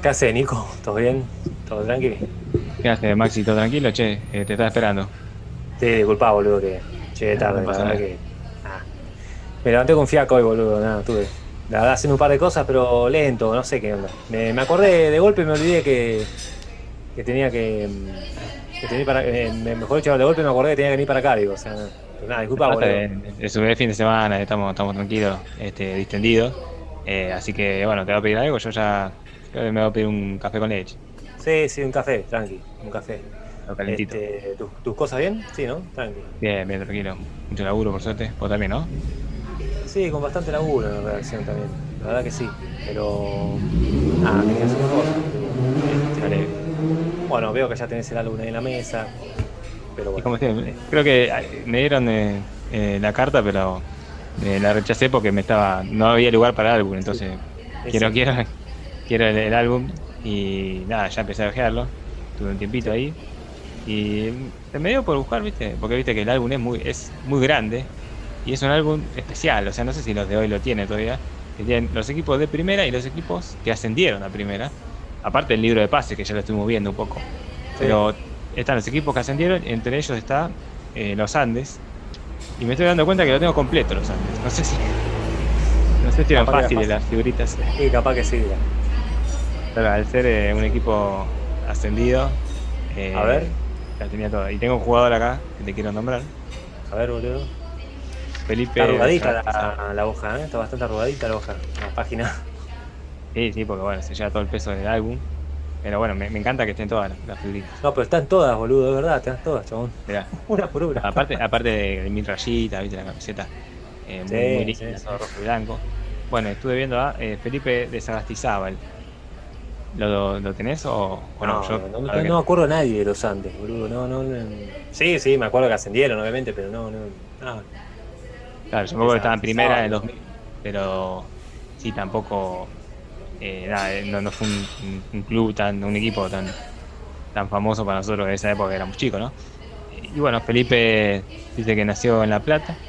¿Qué hace, Nico? ¿Todo bien? ¿Todo tranquilo? ¿Qué haces, Maxi? ¿Todo tranquilo? Che, eh, te estaba esperando. Sí, disculpa, boludo, que llegué tarde. no que. ah. Me levanté con fiaco hoy, boludo. Nada, tuve. La verdad, haciendo un par de cosas, pero lento, no sé qué onda. Me, me acordé de golpe y me olvidé que. que tenía que. que tenía para. eh, me- mejor dicho, de golpe me acordé que tenía que venir para acá, digo. O sea, nada, disculpa, boludo. Es un fin de semana, estamos, estamos tranquilos, este, distendidos. Eh, así que, bueno, te voy a pedir algo. Yo ya creo me voy a pedir un café con leche, Sí, sí, un café, tranqui, un café. lo calentito. Este, ¿tus, tus cosas bien? Sí, ¿no? Tranqui. Bien, bien, tranquilo. Mucho laburo, por suerte. Vos también, ¿no? Sí, con bastante laburo en la redacción también. La verdad que sí. Pero. Ah, tenía que hacer una cosa. Este, bueno, veo que ya tenés el álbum ahí en la mesa. Pero bueno. como decía, creo que eh, me dieron eh, eh, la carta, pero eh, la rechacé porque me estaba no había lugar para el álbum. Entonces, Sí, quiero, sí. quiero, quiero el, el álbum. Y nada, ya empecé a ojearlo. Tuve un tiempito ahí. Y me dio por buscar, ¿viste? Porque viste que el álbum es muy, es muy grande. Y es un álbum especial. O sea, no sé si los de hoy lo tienen todavía. Que tienen los equipos de primera y los equipos que ascendieron a primera. Aparte del libro de pases, que ya lo estuvimos viendo un poco. Pero están los equipos que ascendieron, entre ellos está eh, los Andes. Y me estoy dando cuenta que lo tengo completo los Andes. No sé si. No sé si eran fáciles fácil. las figuritas. Sí, capaz que sí. Pero al ser eh, un equipo ascendido. eh, A ver. La tenía toda. Y tengo un jugador acá que te quiero nombrar. A ver, boludo. Felipe. Está arrugadita la, la hoja, ¿eh? Está bastante arrugadita la hoja. La página. Sí, sí, porque bueno, se lleva todo el peso del álbum. Pero bueno, me, me encanta que estén todas las, figuritas. No, pero están todas, boludo, es verdad, están todas, chabón. Mirá. Una por una. Aparte, aparte de, de mil rayitas, viste la camiseta. eh, muy, Sí, muy sí, linda, sí. rojo y blanco. Bueno, estuve viendo a eh, Felipe de Sagastizábal. ¿Lo, lo tenés o, o no? no, Yo, no, la no, verdad que no me acuerdo a nadie de los Andes, boludo. No, no, no. Sí, sí, me acuerdo que ascendieron, obviamente, pero no, no. no. Claro, yo me acuerdo que estaba en primera en el Sagastizábal. 2000, pero sí, tampoco. eh, nada, eh, no, no fue un, un- un club tan, un equipo tan, tan famoso para nosotros en esa época, que éramos chicos, ¿no? Y bueno, Felipe dice que nació en La Plata,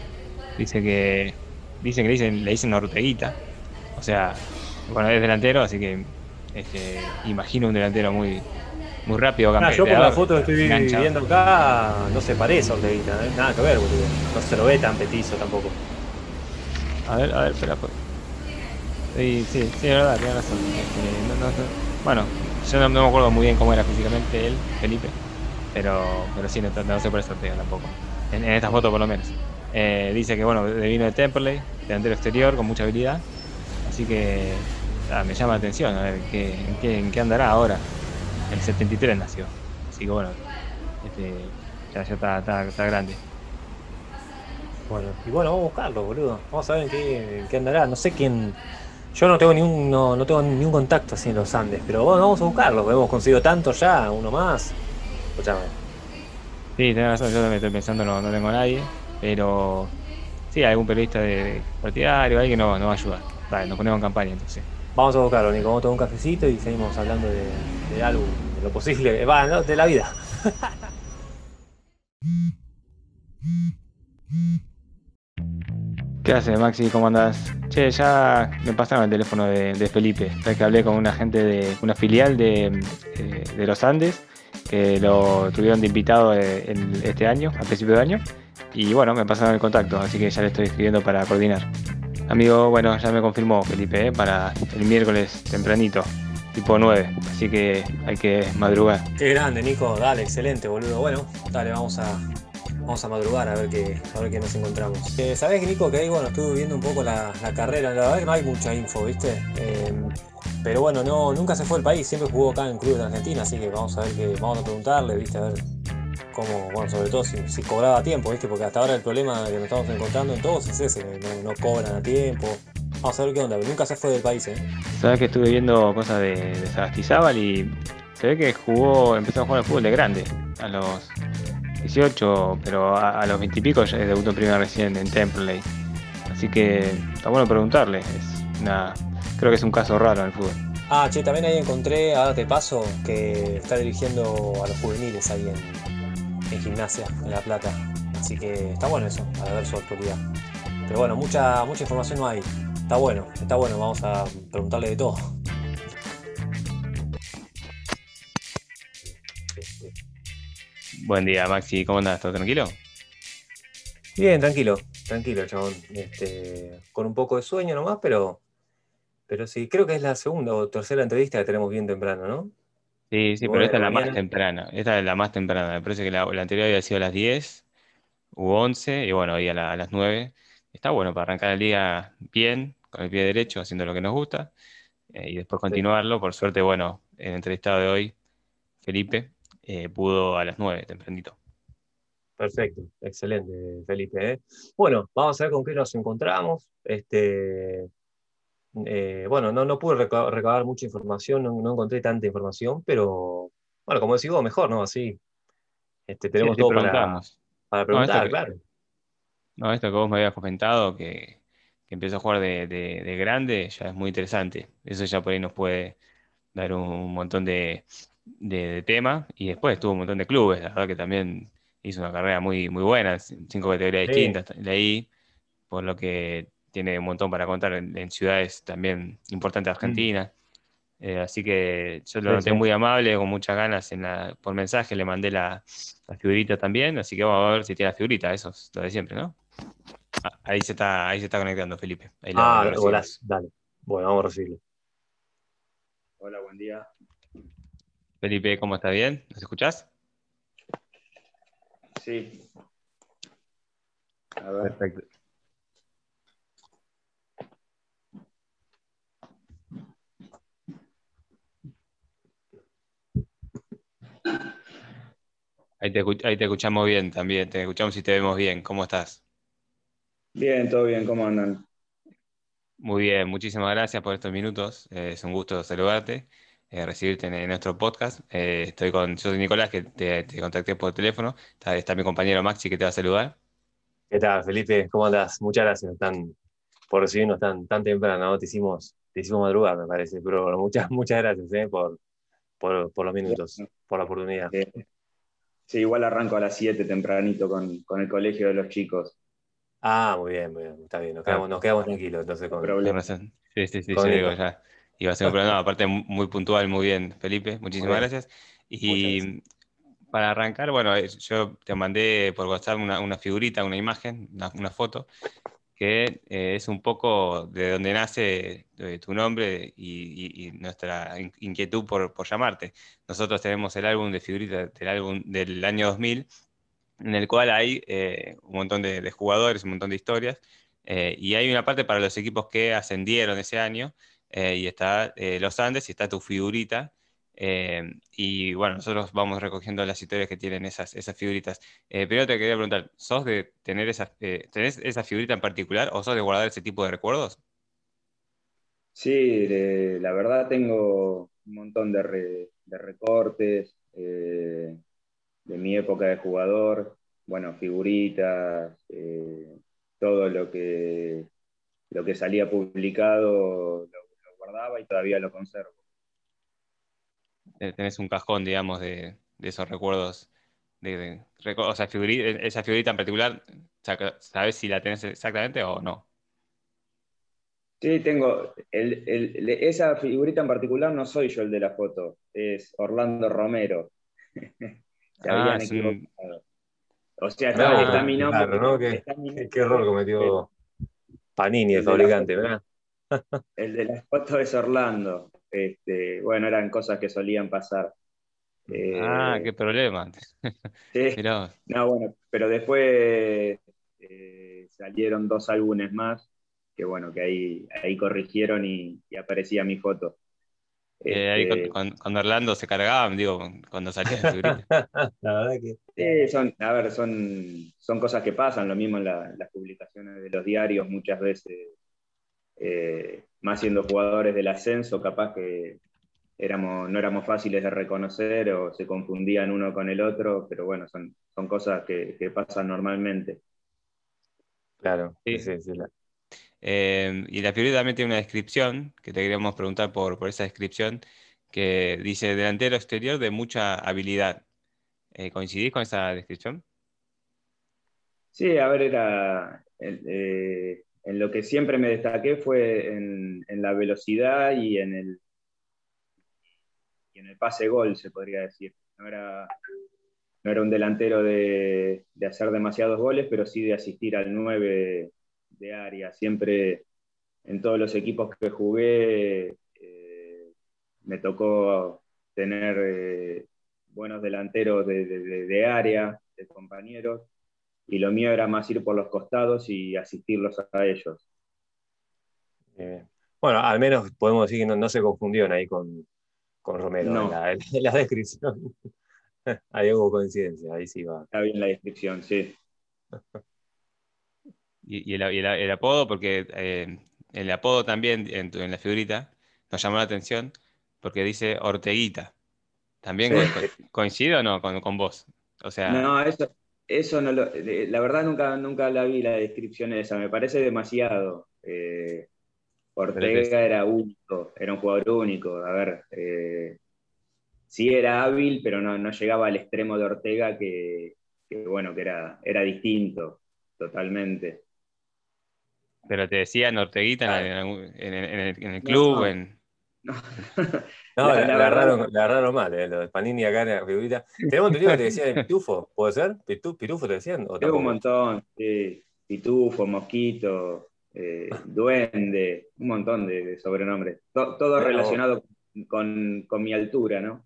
dice que. Dicen que le dicen, le dicen Orteguita, o sea, bueno, es delantero, así que este, imagino un delantero muy, muy rápido, Ah, yo por la foto que estoy engancha. viendo acá no se parece a Orteguita, ¿eh? nada que ver, boludo. No se lo ve tan petizo tampoco. A ver, a ver, espera. pues. Sí, sí, sí, es verdad, tiene razón. Este, no- no- no- bueno, yo no, no me acuerdo muy bien cómo era físicamente él, Felipe, pero, pero sí, no, no sé por eso Ortega tampoco. En, en esta foto por lo menos. Eh, dice que bueno, vino de Temperley, delantero exterior, con mucha habilidad. Así que nada, me llama la atención, a ver qué, en, qué, en qué andará ahora. El 73 nació. Así que bueno, este, ya, ya está, está, está grande. Bueno, y bueno, vamos a buscarlo, boludo. Vamos a ver en qué, en qué andará. No sé quién. Yo no tengo ni un, no, no tengo ni un contacto así en los Andes, pero bueno, vamos a buscarlo. Hemos conseguido tanto ya, uno más. Escuchame. Sí, tenés razón, yo también estoy pensando, no, no tengo a nadie, pero sí, algún periodista de partidario, alguien no, no va a ayudar. Vale, nos ponemos en campaña entonces. Vamos a buscarlo, Nico. Vamos a un cafecito y seguimos hablando de, del álbum, de lo posible. Va, no, de la vida. ¿Qué hace Maxi? ¿Cómo andás? Che, ya me pasaron el teléfono de, Felipe, ya que hablé con una gente de una filial de, eh, de los Andes, que lo tuvieron de invitado eh, este año, a principio de año, y bueno, me pasaron el contacto, así que ya le estoy escribiendo para coordinar. Amigo, bueno, ya me confirmó Felipe, eh, para el miércoles tempranito, tipo 9, así que hay que madrugar. Qué grande, Nico. Dale, excelente, boludo. Bueno, dale, vamos a, vamos a madrugar a ver qué, a ver qué nos encontramos. Eh, Sabés, Nico, que ahí, bueno, estuve viendo un poco la, carrera. La verdad que no hay mucha info, ¿viste? Eh, pero bueno, no, nunca se fue del país. Siempre jugó acá en clubes de Argentina, así que vamos a ver que, vamos a preguntarle, ¿viste? A ver cómo, bueno, sobre todo si, si cobraba a tiempo, ¿viste? Porque hasta ahora el problema que nos estamos encontrando en todos es ese, no, no cobran a tiempo. Vamos a ver qué onda, pero nunca se fue del país, ¿eh? Sabes que estuve viendo cosas de, de Sagastizábal y se ve que jugó, empezó a jugar al fútbol de grande, a los 18, pero a, a los 20 y pico ya debutó en primera recién en Temperley. Así que está bueno preguntarle, es una, creo que es un caso raro en el fútbol. Ah, che, también ahí encontré, ahora te paso, que está dirigiendo a los juveniles ahí en, en gimnasia, en La Plata. Así que está bueno eso, para ver su actualidad. Pero bueno, mucha, mucha información no hay. Está bueno, está bueno, vamos a preguntarle de todo. Buen día, Maxi, ¿cómo andás? ¿Todo tranquilo? Bien, tranquilo, tranquilo, chabón. Este, con un poco de sueño nomás, pero, pero sí, creo que es la segunda o tercera entrevista que tenemos bien temprano, ¿no? Sí, sí, pero esta es la más temprana. Esta es la más temprana. Me parece que la, anterior había sido a las 10 u 11 y bueno, hoy a, las 9. Está bueno para arrancar el día bien, con el pie derecho, haciendo lo que nos gusta eh, y después continuarlo. Por suerte, bueno, el entrevistado de hoy, Felipe, eh, pudo a las 9, tempranito. Perfecto, excelente, Felipe. ¿eh? Bueno, vamos a ver con qué nos encontramos. Este, eh, bueno, no, no pude recabar, mucha información, no, encontré tanta información, pero bueno, como decís vos, mejor, ¿no? Así este, tenemos todo para, para, preguntar, claro. No, esto que vos me habías comentado, que, que empieza a jugar de, de, grande, ya es muy interesante. Eso ya por ahí nos puede dar un montón de, de, tema y después tuvo un montón de clubes, la verdad que también hizo una carrera muy, muy buena, cinco categorías distintas, leí, por lo que tiene un montón para contar en, ciudades también importantes de mm. Argentina. Eh, así que yo lo noté muy amable, con muchas ganas en la, por mensaje, le mandé la, figurita también, así que vamos a ver si tiene la figurita, eso es lo de siempre, ¿no? Ah, ahí, se está, ahí se está conectando Felipe. ah, dale. Bueno, vamos a recibirlo. Hola, buen día. Felipe, ¿cómo está bien? ¿Nos escuchás? Sí. A ver. Perfecto. Ahí te, ahí te, escuchamos bien también, te escuchamos y te vemos bien. ¿Cómo estás? Bien, todo bien, ¿cómo andan? Muy bien, muchísimas gracias por estos minutos. Eh, es un gusto saludarte. Eh, recibirte en, nuestro podcast. Eh, estoy con, yo soy Nicolás, que te, contacté por teléfono. Está, mi compañero Maxi que te va a saludar. ¿Qué tal, Felipe? ¿Cómo andas? Muchas gracias tan, por recibirnos tan, tan temprano. Te hicimos, te hicimos madrugar, me parece, pero muchas, muchas gracias eh, por, por, los minutos, por la oportunidad. Sí, igual arranco a las 7 tempranito con, con, el colegio de los chicos. Ah, muy bien, muy bien, está bien, nos quedamos, nos quedamos tranquilos entonces con problemas. Sí, sí, sí, yo digo ya. Iba a ser un problema, aparte muy puntual, muy bien, Felipe. Muchísimas gracias. Y para arrancar, bueno, eh, yo te mandé por WhatsApp una, figurita, una imagen, una, foto, que eh, es un poco de donde nace eh, tu nombre y, nuestra inquietud por, llamarte. Nosotros tenemos el álbum de figuritas del álbum del año 2000, en el cual hay un montón de, de, jugadores, un montón de historias, y hay una parte para los equipos que ascendieron ese año, eh, y está eh, los Andes y está tu figurita. Eh, y bueno, nosotros vamos recogiendo las historias que tienen esas, esas figuritas. pero te quería preguntar, ¿sos de tener esa, ¿tenés esa figurita en particular o sos de guardar ese tipo de recuerdos? Sí, la verdad tengo un montón de, recortes de mi época de jugador, bueno, figuritas, todo lo que, lo que salía publicado y todavía lo conservo. Tenés un cajón, digamos, de, esos recuerdos. De, o sea, esa figurita en particular, ¿sabes si la tenés exactamente o no? Sí, tengo. esa figurita en particular no soy yo el de la foto, es Orlando Romero. Se ah, habían equivocado. O sea, está, mi nombre. ¿Qué, error cometió Panini, el fabricante, ¿verdad? El de la foto es Orlando. Este, bueno, eran cosas que solían pasar. ah, eh, qué problema. no, bueno, pero después eh, salieron dos álbumes más que bueno, que ahí, ahí corrigieron y, aparecía mi foto. Eh, ahí este, cuando, Orlando se cargaban, digo, cuando salía de La verdad que. Sí, son, a ver, son, son cosas que pasan, lo mismo en las publicaciones de los diarios, muchas veces eh, más siendo jugadores del ascenso, capaz que éramos, no éramos fáciles de reconocer o se confundían uno con el otro, pero bueno, son, son cosas que, pasan normalmente. Claro, sí, sí, eh, y la figura también tiene una descripción, que te queríamos preguntar por, por esa descripción, que dice delantero exterior de mucha habilidad. Eh, ¿Coincidís con esa descripción? Sí, a ver, era en lo que siempre me destaqué fue en, la velocidad y en el, en el pase gol, se podría decir. no era un delantero de, hacer demasiados goles, pero sí de asistir al 9 de área. Siempre en todos los equipos que jugué eh, me tocó tener eh, buenos delanteros de, área, de compañeros, y lo mío era más ir por los costados y asistirlos a ellos. bueno, al menos podemos decir que no, se confundieron ahí con, Romero en, la, descripción. ahí hubo coincidencia, ahí sí va. Está bien la descripción, sí. y, el, apodo, porque eh, el apodo también en, la figurita nos llamó la atención, porque dice Orteguita. ¿También coincide o no con, vos? O sea... No, eso, eso no lo, la verdad nunca, nunca la vi la descripción esa, me parece demasiado. Eh, Ortega era único, era un jugador único. A ver, eh, sí era hábil, pero no, llegaba al extremo de Ortega que, bueno, que era, era distinto totalmente. Pero te decían Orteguita en, el, club, en... No, no le, agarraron, mal, eh, lo de Panini acá en la figurita. Tenemos entendido que te decían Pitufo, ¿puede ser? ¿Pitufo te decían? Tengo un montón, sí. Pitufo, Mosquito, eh, Duende, un montón de, sobrenombres. todo relacionado con, mi altura, ¿no?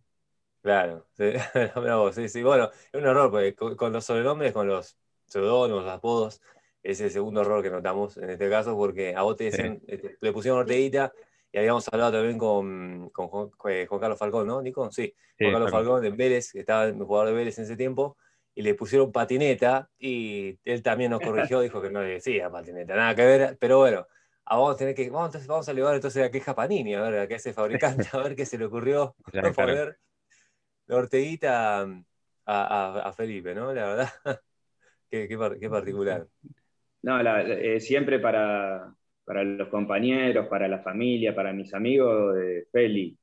Claro, sí, sí, Bueno, es un error, porque con, los sobrenombres, con los pseudónimos, los apodos, es el segundo error que notamos en este caso, porque a vos te decían, este, le pusieron Orteguita y habíamos hablado también con, con eh, Juan, Carlos Falcón, ¿no, Nico? Sí, Juan Carlos Falcón de Vélez, que estaba el jugador de Vélez en ese tiempo, y le pusieron patineta, y él también nos corrigió, dijo que no le decía patineta, nada que ver, pero bueno, vamos a tener que, vamos, entonces, vamos a llevar entonces a queja Panini, a ver a qué hace fabricante, a ver qué se le ocurrió poner la Orteguita a, Felipe, ¿no? La verdad, qué, qué, particular. No, eh, siempre para, para los compañeros, para la familia, para mis amigos, de Feli.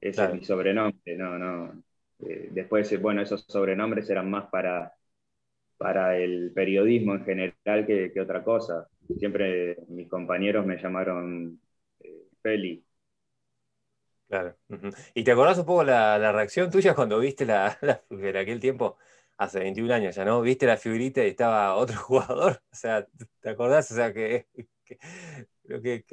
Ese es mi sobrenombre, no, no. Eh, después, bueno, esos sobrenombres eran más para, para el periodismo en general que, otra cosa. Siempre mis compañeros me llamaron eh, Feli. Claro. ¿Y te acordás un poco la, reacción tuya cuando viste la, en aquel tiempo, hace 21 años ya, ¿no? Viste la figurita y estaba otro jugador. O sea, ¿te acordás? O sea, que Creo que,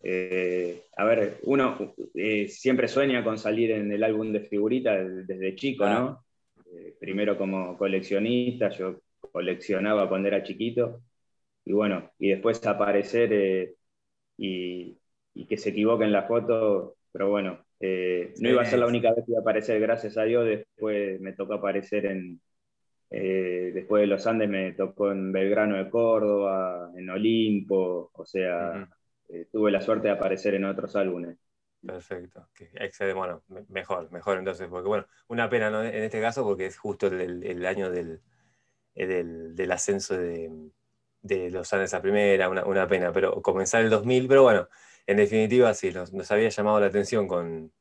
eh, a ver, uno eh, siempre sueña con salir en el álbum de figuritas desde chico, ¿no? Eh, primero como coleccionista, yo coleccionaba cuando era chiquito, y bueno, y después aparecer y, que se equivoque en la foto, pero bueno, no iba a ser la única vez que iba a aparecer, gracias a Dios, después me tocó aparecer en, eh, después de los Andes me tocó en Belgrano de Córdoba, en Olimpo, o sea, eh, tuve la suerte de aparecer en otros álbumes. Perfecto, bueno, mejor, mejor entonces, porque bueno, una pena en este caso porque es justo el, año del, del, ascenso de, los Andes a primera, una, pena, pero comenzar el 2000, pero bueno, en definitiva sí, nos, había llamado la atención con,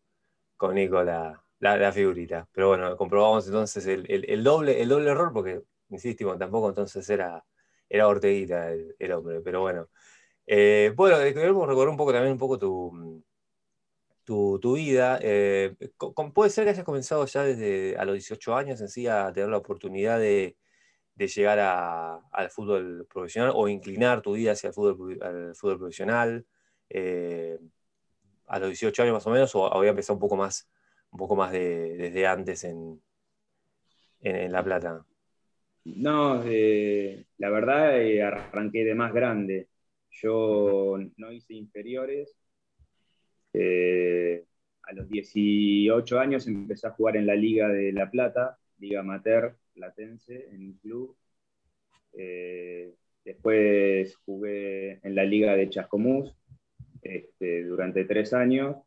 con Nicola la, figurita. Pero bueno, comprobamos entonces el, doble, el doble error, porque, insistimos, tampoco entonces era, era Orteguita el, hombre, pero bueno. Eh, bueno, eh, queremos recordar un poco también un poco tu, tu, vida. Eh, puede ser que hayas comenzado ya desde a los 18 años en sí a tener la oportunidad de, llegar al fútbol profesional o inclinar tu vida hacia el fútbol, al fútbol profesional. a los 18 años más o menos, o había empezado un poco más un poco más de, desde antes en, en, La Plata? No, eh, la verdad eh, arranqué de más grande. Yo no hice inferiores. Eh, a los 18 años empecé a jugar en la Liga de La Plata, Liga Amateur Platense, en un club. después jugué en la Liga de Chascomús este, durante tres años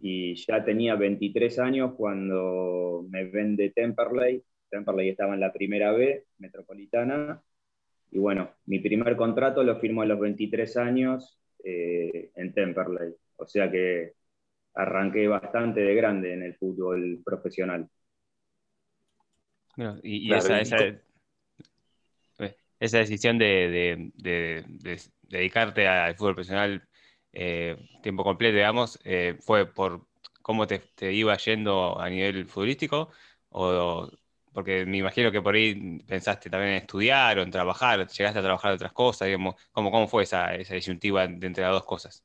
y ya tenía 23 años cuando me vende Temperley. Temperley estaba en la primera B, metropolitana. Y bueno, mi primer contrato lo firmo a los 23 años eh, en Temperley. O sea que arranqué bastante de grande en el fútbol profesional. y, esa, esa, decisión de, dedicarte al fútbol profesional eh, tiempo completo, digamos, eh, fue por cómo te, iba yendo a nivel futbolístico? O, porque me imagino que por ahí pensaste también en estudiar o en trabajar, llegaste a trabajar otras cosas, digamos, ¿cómo, cómo fue esa, esa disyuntiva entre las dos cosas?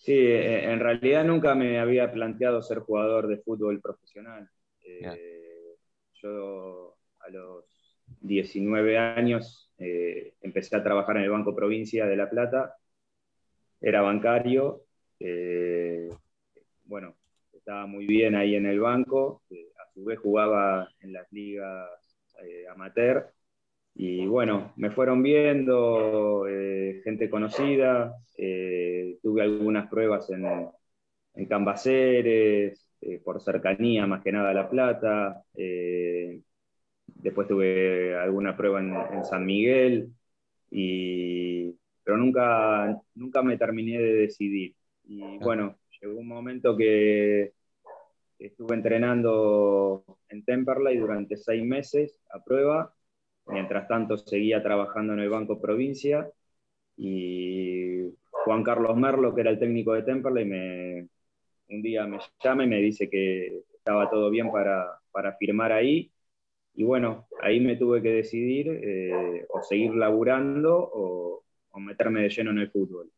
Sí, eh, en realidad nunca me había planteado ser jugador de fútbol profesional. Eh, yo a los 19 años eh, empecé a trabajar en el Banco Provincia de La Plata, era bancario, bueno, estaba muy bien ahí en el banco, a su vez jugaba en las ligas amateur y bueno, me fueron viendo eh, gente conocida, eh, tuve algunas pruebas en, en Cambaceres, eh, por cercanía más que nada a La Plata, después tuve alguna prueba en, San Miguel, y, pero nunca, nunca me terminé de decidir. Y bueno, llegó un momento que estuve entrenando en Temperley durante seis meses a prueba Mientras tanto, seguía trabajando en el Banco Provincia y Juan Carlos Merlo, que era el técnico de Temperley, me, un día me llama y me dice que estaba todo bien para, para firmar ahí. Y bueno, ahí me tuve que decidir eh, o seguir laburando o, o, meterme de lleno en el fútbol.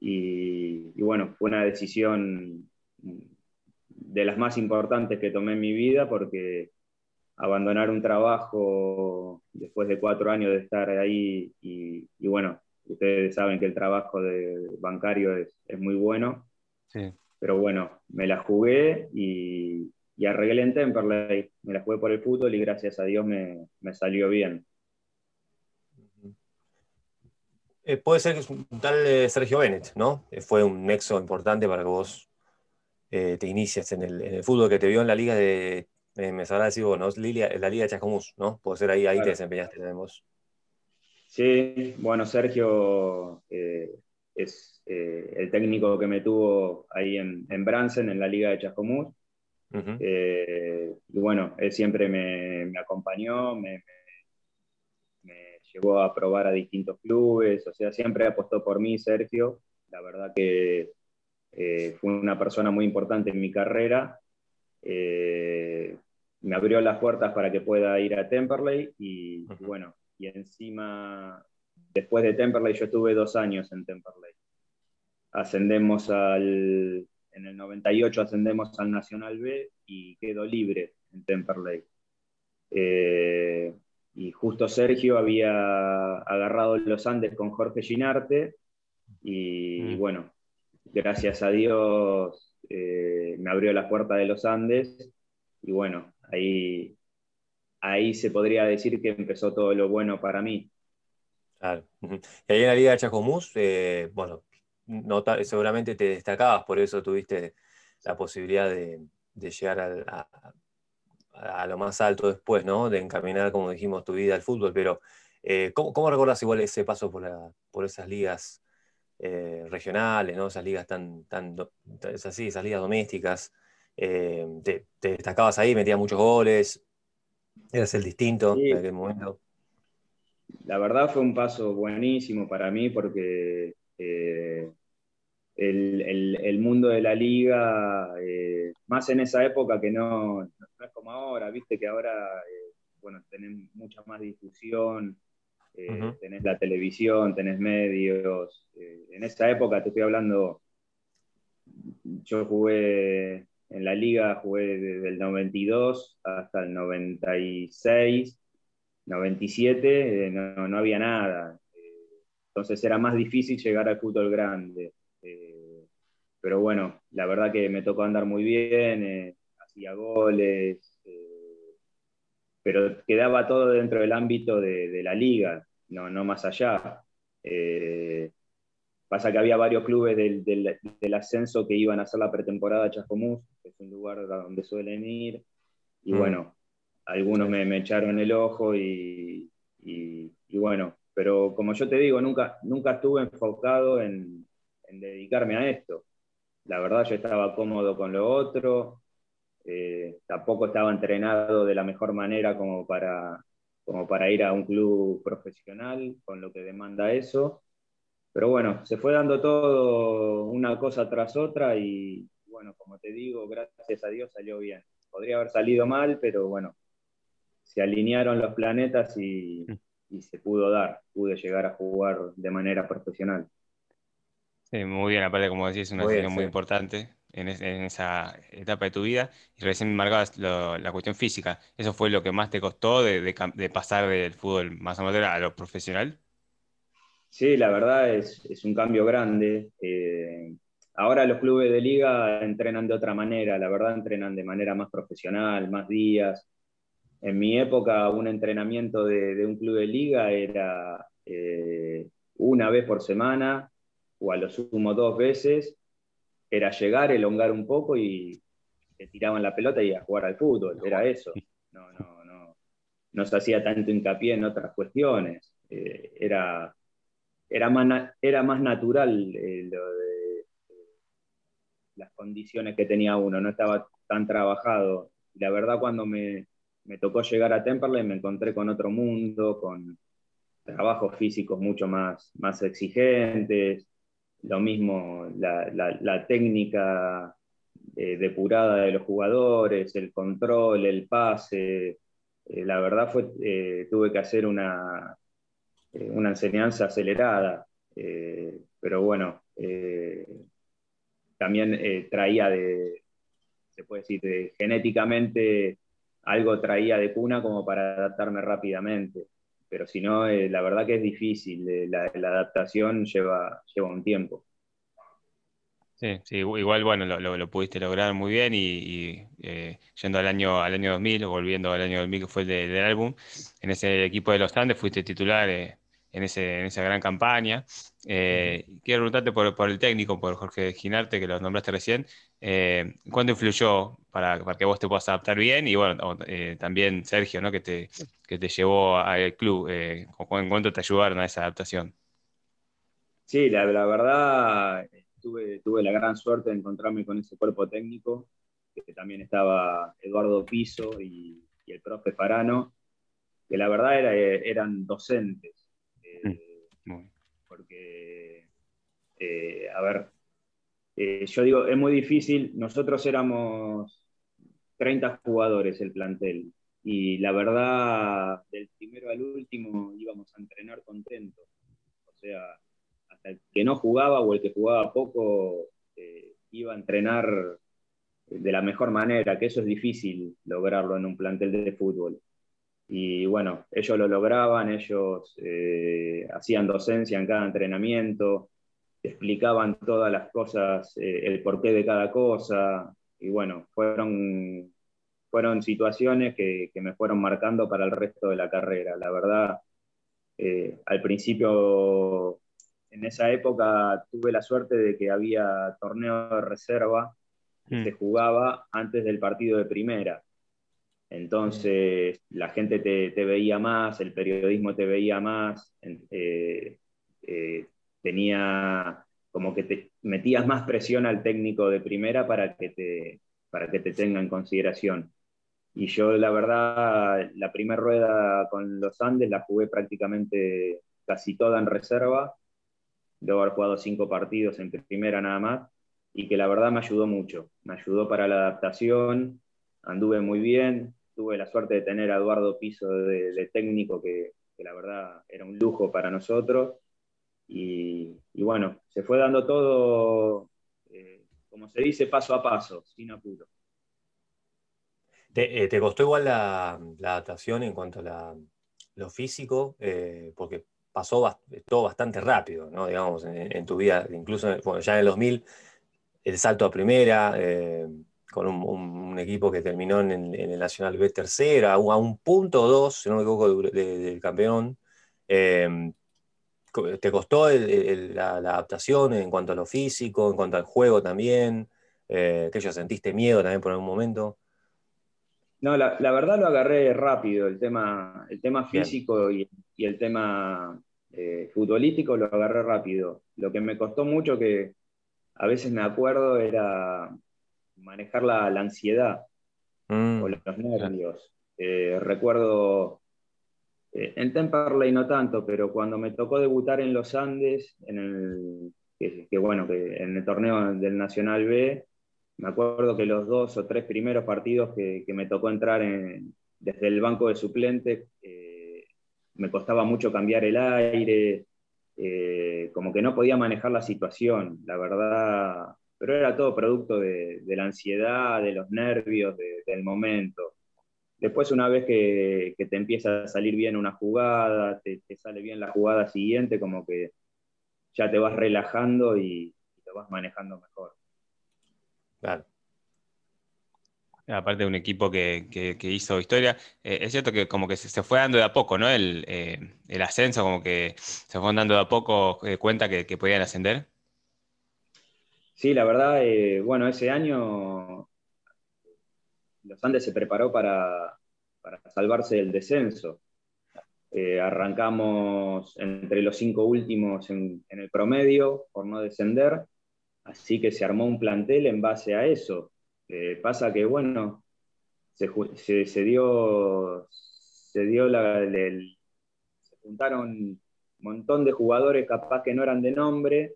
Y, y, bueno, fue una decisión de las más importantes que tomé en mi vida porque abandonar un trabajo después de cuatro años de estar ahí y, bueno, ustedes saben que el trabajo de bancario es, muy bueno. Pero bueno, me la jugué y, y, arreglé en Temperley. Me la jugué por el fútbol y gracias a Dios me, salió bien. Eh, puede ser que es un tal eh, Sergio Bennett, ¿no? Eh, fue un nexo importante para que vos te inicias en el, en el, fútbol que te vio en la liga de me sabrá decir vos, ¿no? Lilia, la Liga de Chascomús, ¿no? Puede ser ahí, ahí te desempeñaste, tenemos. Sí, bueno, Sergio eh, es eh, el técnico que me tuvo ahí en, en Bransen, en la Liga de Chascomús. Eh, y bueno, él siempre me, me acompañó, me, me, llevó a probar a distintos clubes, o sea, siempre apostó por mí, Sergio. La verdad que fue una persona muy importante en mi carrera eh, me abrió las puertas para que pueda ir a Temperley y, bueno, y encima, después de Temperley, yo estuve dos años en Temperley. Ascendemos al, en el 98 ascendemos al Nacional B y quedo libre en Temperley. Eh, y justo Sergio había agarrado los Andes con Jorge Ginarte y, y mm. bueno, gracias a Dios eh, me abrió la puerta de los Andes y bueno, ahí, ahí se podría decir que empezó todo lo bueno para mí. Claro. Y ahí en la Liga de Chacomús, eh, bueno, seguramente te destacabas, por eso tuviste la posibilidad de, llegar a, lo más alto después, ¿no? De encaminar, como dijimos, tu vida al fútbol, pero eh, ¿cómo, ¿cómo, recordás igual ese paso por, por esas ligas eh, regionales, ¿no? esas ligas tan, tan, así, esas ligas domésticas. Eh, te, destacabas ahí, metías muchos goles, eras el distinto en aquel momento. La verdad fue un paso buenísimo para mí porque eh, el, mundo de la liga, más en esa época que no, no, es como ahora, viste que ahora bueno, tenés mucha más difusión, eh, tenés la televisión, tenés medios. Eh, en esa época te estoy hablando, yo jugué en la liga, jugué desde el 92 hasta el 96, 97, eh, no, no, había nada. entonces era más difícil llegar al fútbol grande. Pero bueno, la verdad que me tocó andar muy bien, hacía goles, pero quedaba todo dentro del ámbito de, la liga, no, no más allá. Eh, pasa que había varios clubes del, ascenso que iban a hacer la pretemporada a Chascomús, que es un lugar donde suelen ir, y mm. bueno, algunos me, echaron el ojo y, bueno, pero como yo te digo, nunca, nunca estuve enfocado en, en dedicarme a esto. La verdad yo estaba cómodo con lo otro, eh, tampoco estaba entrenado de la mejor manera como para, como para ir a un club profesional, con lo que demanda eso. Pero bueno, se fue dando todo una cosa tras otra y bueno, como te digo, gracias a Dios salió bien. Podría haber salido mal, pero bueno, se alinearon los planetas y, se pudo dar, pude llegar a jugar de manera profesional. Sí, muy bien, aparte como decís, es una decisión muy importante en, esa etapa de tu vida y recién marcabas la cuestión física. ¿Eso fue lo que más te costó de, pasar del fútbol más amateur a lo profesional? Sí, la verdad es, un cambio grande. Eh, ahora los clubes de liga entrenan de otra manera, la verdad entrenan de manera más profesional, más días. En mi época un entrenamiento de, un club de liga era eh, una vez por semana o a lo sumo dos veces era llegar, elongar un poco y te tiraban la pelota y a jugar al fútbol, era eso. No, no, no, no se hacía tanto hincapié en otras cuestiones. Eh, era, era, más, era más natural eh, lo de eh, las condiciones que tenía uno, no estaba tan trabajado. La verdad, cuando me, me tocó llegar a Temperley, me encontré con otro mundo, con trabajos físicos mucho más, más exigentes, lo mismo la, técnica eh, depurada de los jugadores, el control, el pase. Eh, la verdad fue, eh, tuve que hacer una, una enseñanza acelerada, pero bueno, también traía de, se puede decir, de, genéticamente algo traía de cuna como para adaptarme rápidamente pero si no, eh, la verdad que es difícil, eh, la, adaptación lleva, lleva un tiempo. Sí, sí, igual, bueno, lo, pudiste lograr muy bien y, eh, yendo al año, al año 2000, volviendo al año 2000 que fue el del álbum, en ese equipo de los Andes fuiste titular en, ese, en esa gran campaña. Eh, quiero preguntarte por, el técnico, por Jorge Ginarte, que lo nombraste recién. Eh, ¿Cuánto influyó para, para, que vos te puedas adaptar bien? Y bueno, eh, también Sergio, ¿no? que, te, que te llevó al club. ¿En cuánto te ayudaron a esa adaptación? Sí, la, verdad, tuve, tuve la gran suerte de encontrarme con ese cuerpo técnico, que también estaba Eduardo Piso y, el profe Farano, que la verdad era, eran docentes porque, eh, a ver, eh, yo digo, es muy difícil, nosotros éramos 30 jugadores el plantel y la verdad, del primero al último íbamos a entrenar contentos. O sea, hasta el que no jugaba o el que jugaba poco eh, iba a entrenar de la mejor manera, que eso es difícil lograrlo en un plantel de fútbol. Y bueno, ellos lo lograban, ellos eh, hacían docencia en cada entrenamiento, explicaban todas las cosas, eh, el porqué de cada cosa. Y bueno, fueron, fueron situaciones que, me fueron marcando para el resto de la carrera. La verdad, eh, al principio, en esa época, tuve la suerte de que había torneo de reserva que mm. se jugaba antes del partido de primera. Entonces la gente te, veía más, el periodismo te veía más, eh, eh, tenía como que te metías más presión al técnico de primera para que te, para que te tenga en consideración. Y yo la verdad, la primera rueda con los Andes la jugué prácticamente casi toda en reserva, debo haber jugado cinco partidos en primera nada más, y que la verdad me ayudó mucho, me ayudó para la adaptación, anduve muy bien, tuve la suerte de tener a Eduardo Piso de, técnico, que, la verdad era un lujo para nosotros. Y, bueno, se fue dando todo, eh, como se dice, paso a paso, sin apuro. ¿Te, eh, costó igual la, adaptación en cuanto a lo físico? Eh, porque pasó todo bastante rápido, ¿no? Digamos, en, tu vida, incluso bueno, ya en el 2000, el salto a primera, con un, equipo que terminó en, el Nacional B tercera, a un punto o dos, si no me equivoco, del campeón. Em, ¿Te costó la, adaptación en cuanto a lo físico, en cuanto al juego también? Eh, ¿Que ya sentiste miedo también por algún momento? No, la, verdad lo agarré rápido, el tema, el tema físico y, el tema eh, futbolístico lo agarré rápido. Lo que me costó mucho, que a veces me acuerdo, era manejar la, ansiedad mm, o los nervios. Eh, recuerdo eh, en Temperley no tanto, pero cuando me tocó debutar en los Andes, en el, que, bueno, que en el torneo del Nacional B, me acuerdo que los dos o tres primeros partidos que, me tocó entrar desde el banco de suplentes, eh, me costaba mucho cambiar el aire, eh, como que no podía manejar la situación, la verdad, pero era todo producto de, la ansiedad, de los nervios, del momento. Después, una vez que, te empieza a salir bien una jugada, te, sale bien la jugada siguiente, como que ya te vas relajando y, te vas manejando mejor. Claro. Aparte de un equipo que, hizo historia, eh, es cierto que como que se, fue dando de a poco, ¿no? El, eh, ascenso, como que se fue dando de a poco eh, cuenta que, podían ascender. Sí, la verdad, bueno, ese año los Andes se preparó para, salvarse del descenso. Eh, arrancamos entre los cinco últimos en, el promedio por no descender, así que se armó un plantel en base a eso. Eh, pasa que, bueno, se, dio, se dio la, se juntaron un montón de jugadores capaz que no eran de nombre,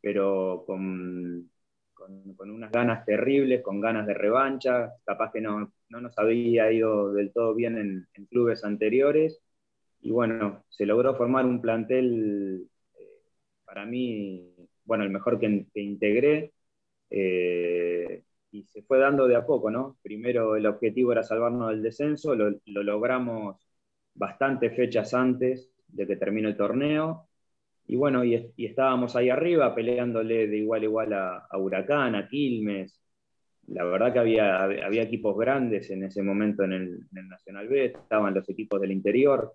pero con, con, unas ganas terribles, con ganas de revancha, capaz que no, no nos había ido del todo bien en, clubes anteriores. Y bueno, se logró formar un plantel, eh, para mí, bueno, el mejor que, integré. Eh, y se fue dando de a poco, ¿no? Primero el objetivo era salvarnos del descenso, lo, lo logramos bastantes fechas antes de que termine el torneo. Y bueno, y, estábamos ahí arriba peleándole de igual a igual a, Huracán, a Quilmes. La verdad que había, había equipos grandes en ese momento en el, Nacional B, estaban los equipos del interior.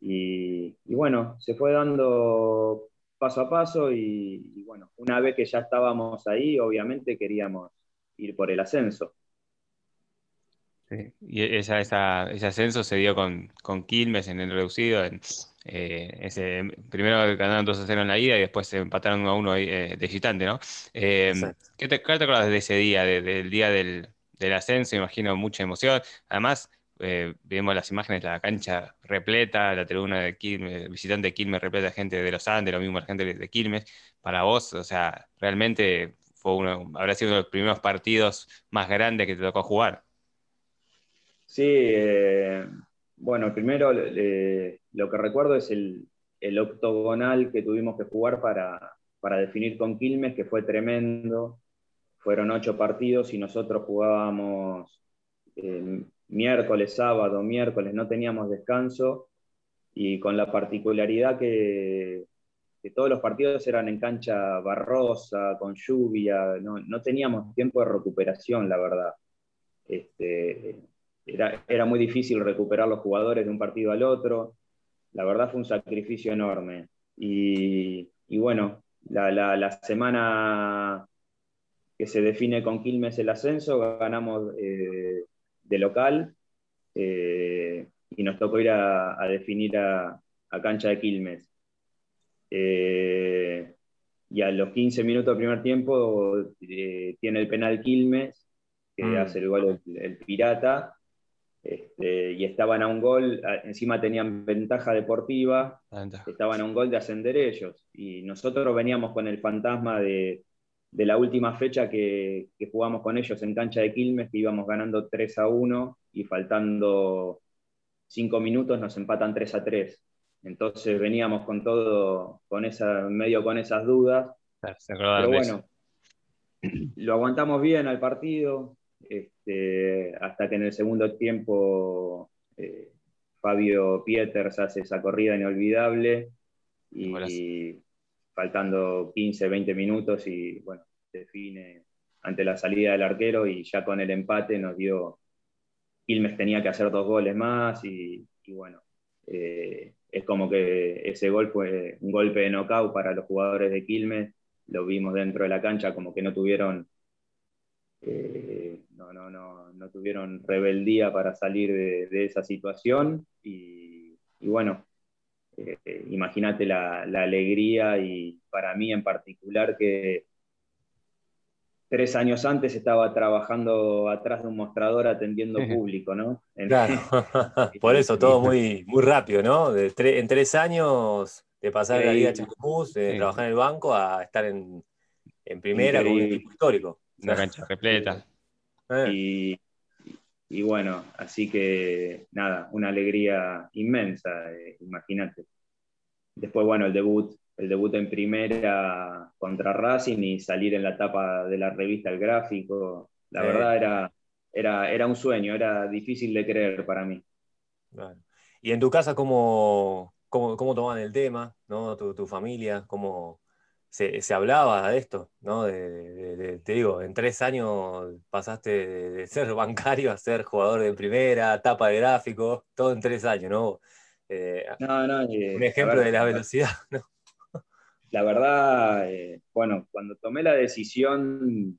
Y, bueno, se fue dando paso a paso y, bueno, una vez que ya estábamos ahí, obviamente queríamos ir por el ascenso. Sí. Y ese ascenso se dio con, con Quilmes en el reducido, eh, ese, primero ganaron 2 a 0 en la ida y después se empataron 1 a 1 eh, de visitante, ¿no? Eh, ¿qué, te, ¿Qué te acuerdas de ese día, del día del, ascenso? Imagino mucha emoción. Además, vimos las imágenes de la cancha repleta, la tribuna de Quilmes, visitante de Quilmes repleta de gente de los Andes, lo mismo la gente de Quilmes. Para vos, o sea, realmente fue uno, habrá sido uno de los primeros partidos más grandes que te tocó jugar. Sí, bueno, primero lo que recuerdo es el, octogonal que tuvimos que jugar para, definir con Quilmes, que fue tremendo. Fueron ocho partidos y nosotros jugábamos eh, miércoles, sábado, miércoles, no teníamos descanso y con la particularidad que, todos los partidos eran en cancha barrosa, con lluvia, no, teníamos tiempo de recuperación, la verdad. Este, era, muy difícil recuperar los jugadores de un partido al otro. La verdad fue un sacrificio enorme. Y, bueno, la, semana que se define con Quilmes el ascenso, ganamos eh, de local eh, y nos tocó ir a, definir a, cancha de Quilmes. Eh, y a los 15 minutos del primer tiempo tiene el penal Quilmes, que mm. hace el gol el Pirata, este, y estaban a un gol, encima tenían ventaja deportiva, estaban a un gol de ascender ellos. Y nosotros veníamos con el fantasma de, la última fecha que, jugamos con ellos en cancha de Quilmes, que íbamos ganando 3 a 1 y faltando 5 minutos nos empatan 3 a 3. Entonces veníamos con todo, con esa, medio con esas dudas. Pero bueno, lo aguantamos bien al partido, este, hasta que en el segundo tiempo eh, Fabio Pieters hace esa corrida inolvidable y, faltando 15, 20 minutos y bueno, define ante la salida del arquero y ya con el empate nos dio, Quilmes tenía que hacer dos goles más y, bueno, eh, es como que ese gol fue un golpe de knockout para los jugadores de Quilmes, lo vimos dentro de la cancha como que no tuvieron eh, no, no, no, no, tuvieron rebeldía para salir de, esa situación y, bueno, eh, imagínate la, alegría y para mí en particular que tres años antes estaba trabajando atrás de un mostrador atendiendo público, ¿no? claro, por eso todo muy, muy rápido, ¿no? De en tres años de pasar de la Liga Chacomús, de trabajar en el banco, a estar en, en primera con un equipo histórico. Una cancha repleta. Y, y, bueno, así que nada, una alegría inmensa, eh, imagínate. Después, bueno, el debut, el debut en primera contra Racing y salir en la tapa de la revista El Gráfico, la verdad era, era, era un sueño, era difícil de creer para mí. ¿Y en tu casa cómo, cómo, cómo tomaban el tema, ¿no? tu, tu familia? ¿Cómo, se, se, hablaba de esto, ¿no? De, te digo, en tres años pasaste de, ser bancario a ser jugador de primera, tapa de gráfico, todo en tres años, ¿no? Eh, no, no eh, un ejemplo de la velocidad, ¿no? La verdad, eh, bueno, cuando tomé la decisión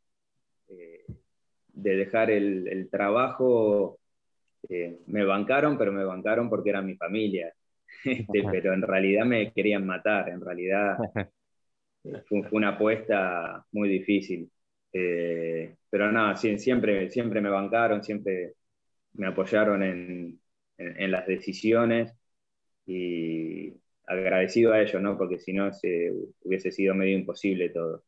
de dejar el, el trabajo, me bancaron, pero me bancaron porque era mi familia. Este, pero en realidad me querían matar, en realidad fue, una apuesta muy difícil. Eh, pero nada, siempre, siempre me bancaron, siempre me apoyaron en, las decisiones y agradecido a ellos, ¿no? Porque si no, hubiese sido medio imposible todo.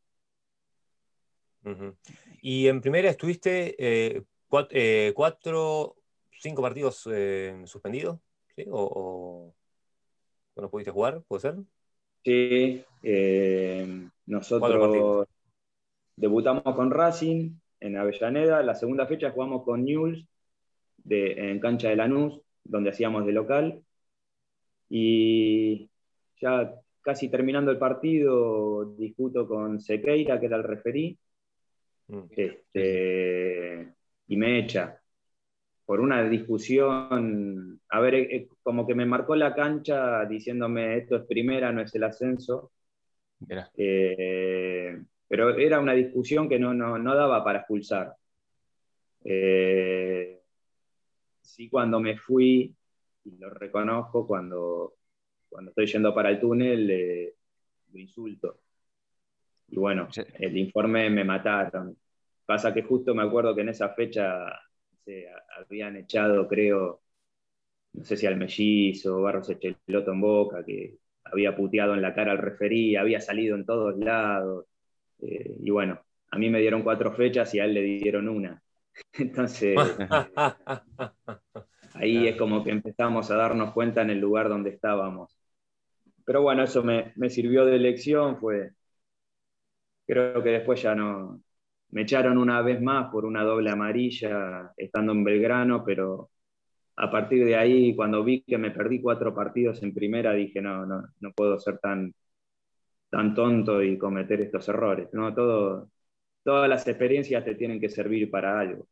Y en primera estuviste eh, eh, cuatro, cinco partidos suspendidos, ¿sí? ¿O, o no pudiste jugar? ¿Puede ser? Sí, eh, nosotros debutamos con Racing en Avellaneda, la segunda fecha jugamos con Newell's en cancha de Lanús, donde hacíamos de local, y ya casi terminando el partido discuto con Sequeira, que era el referí, mm. este, y me echa por una discusión, a ver, eh, eh, como que me marcó la cancha diciéndome esto es primera, no es el ascenso. Eh, pero era una discusión que no, no, daba para expulsar. sí, cuando me fui, y lo reconozco, cuando, cuando estoy yendo para el túnel, lo insulto. Y bueno, el informe me mataron. Pasa que justo me acuerdo que en esa fecha se habían echado, creo, no sé si al mellizo, Barros Echeloto en boca, que había puteado en la cara al referí, había salido en todos lados. Eh, y bueno, a mí me dieron cuatro fechas y a él le dieron una. Entonces, ahí es como que empezamos a darnos cuenta en el lugar donde estábamos. Pero bueno, eso me, me sirvió de lección, fue, creo que después ya no, me echaron una vez más por una doble amarilla estando en Belgrano, pero a partir de ahí, cuando vi que me perdí cuatro partidos en primera, dije, no, no, no puedo ser tan, tan tonto y cometer estos errores. ¿no? Todo, todas las experiencias te tienen que servir para algo.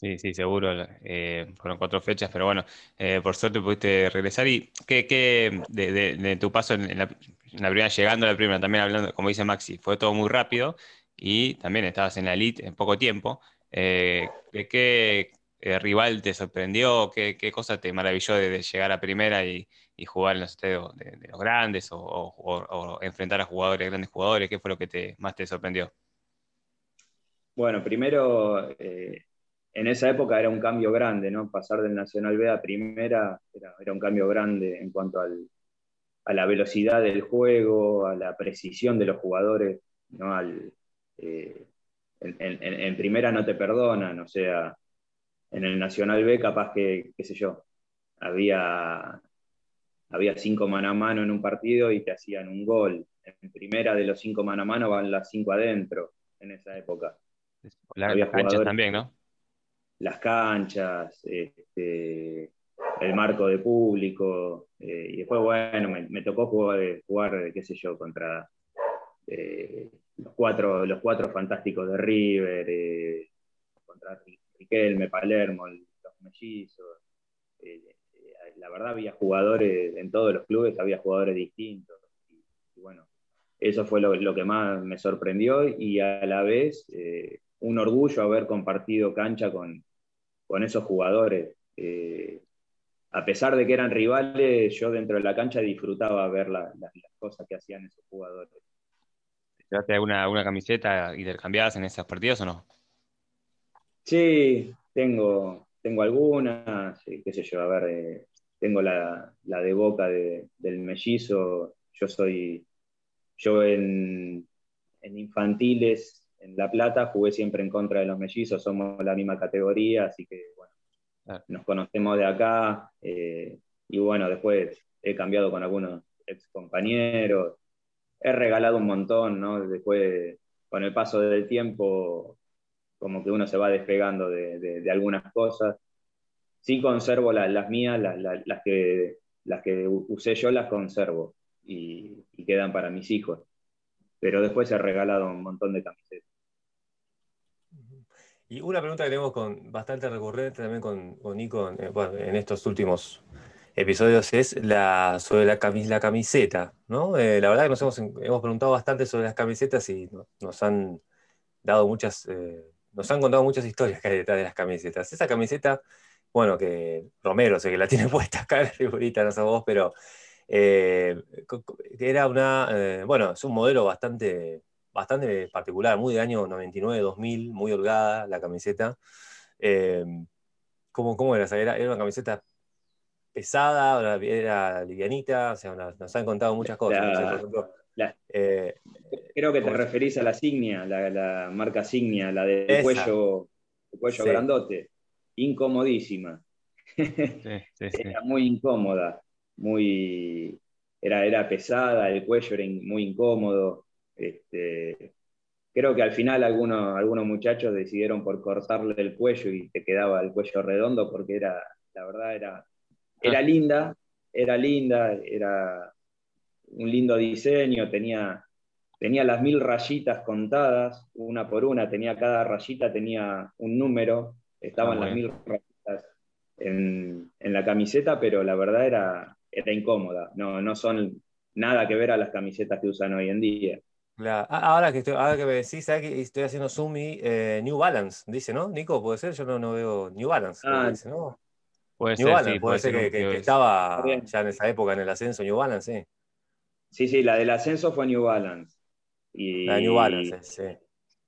Sí, sí, seguro. Eh, fueron cuatro fechas, pero bueno, eh, por suerte pudiste regresar. ¿Y qué, qué de, tu paso en, la, primera, llegando a la primera, también hablando, como dice Maxi, fue todo muy rápido y también estabas en la elite en poco tiempo. Eh, ¿Qué, eh, rival te sorprendió? ¿Qué, cosa te maravilló de, llegar a primera y, jugar en los de, los grandes o, enfrentar a jugadores, grandes jugadores? ¿Qué fue lo que te, más te sorprendió? Bueno, primero, eh, en esa época era un cambio grande, ¿no? Pasar del Nacional B a primera era, un cambio grande en cuanto a la velocidad del juego, a la precisión de los jugadores, ¿no? Al, eh, en, primera no te perdonan, o sea, en el Nacional B capaz que, qué sé yo, había, había cinco mano a mano en un partido y te hacían un gol. En primera de los cinco mano a mano van las cinco adentro en esa época. las canchas también, ¿no? Las canchas, este, el marco de público, eh, y después, bueno, me, tocó jugar, jugar, qué sé yo, contra eh, los cuatro, los cuatro fantásticos de River, eh, contra Riquelme, Palermo, los mellizos. Eh, eh, la verdad había jugadores, en todos los clubes había jugadores distintos. Y, bueno, eso fue lo, que más me sorprendió y a la vez un orgullo haber compartido cancha con, con esos jugadores. a pesar de que eran rivales, yo dentro de la cancha disfrutaba ver las cosas que hacían esos jugadores. ¿Te alguna, alguna camiseta intercambiadas en esas partidas o no? Sí, tengo, tengo algunas, qué sé yo, a ver, eh, tengo la, de boca del mellizo, yo soy, yo en, infantiles, La Plata, jugué siempre en contra de los mellizos, somos la misma categoría, así que bueno, nos conocemos de acá. Eh, y bueno, después he cambiado con algunos ex compañeros, he regalado un montón, ¿no? Después, con el paso del tiempo, como que uno se va despegando de, algunas cosas. Sí conservo las mías, las, que, las que usé yo las conservo y, quedan para mis hijos. Pero después he regalado un montón de camisetas. Y una pregunta que tenemos con, bastante recurrente también con, Nico eh, en estos últimos episodios es la, sobre la, la camiseta, ¿no? Eh, la verdad que nos hemos, hemos, preguntado bastante sobre las camisetas y nos han dado muchas, eh, nos han contado muchas historias que hay detrás de las camisetas. Esa camiseta, bueno, que Romero sé que la tiene puesta acá en la figurita, no sé vos, pero eh, era una, bueno, es un modelo bastante, bastante particular, muy del año 99-2000, muy holgada la camiseta. ¿cómo, ¿Cómo era? Era, era una camiseta pesada, era livianita, o sea, nos, han contado muchas cosas. Eh, creo que te referís a la Signia, la, marca Signia, la de cuello, cuello grandote, incomodísima. era muy incómoda, muy, era, era pesada, el cuello era muy incómodo. Este, creo que al final algunos, algunos muchachos decidieron por cortarle el cuello y te quedaba el cuello redondo porque era, la verdad era era ah. linda, era linda, era un lindo diseño, tenía, tenía las mil rayitas contadas, una por una, tenía cada rayita, tenía un número, estaban ah, las mil rayitas en, la camiseta, pero la verdad era, era incómoda, no, no son nada que ver a las camisetas que usan hoy en día. Ah, ahora, que estoy, ahora que me decís, ¿sabes que estoy haciendo zoom y eh, New Balance? Dice, ¿no? Nico, ¿puede ser? Yo no, no veo New Balance. dice, ¿no? Puede ser, puede, ser que, estaba ya en esa época en el ascenso New Balance, sí. Sí, sí, la del ascenso fue New Balance. Y, la de New Balance, sí.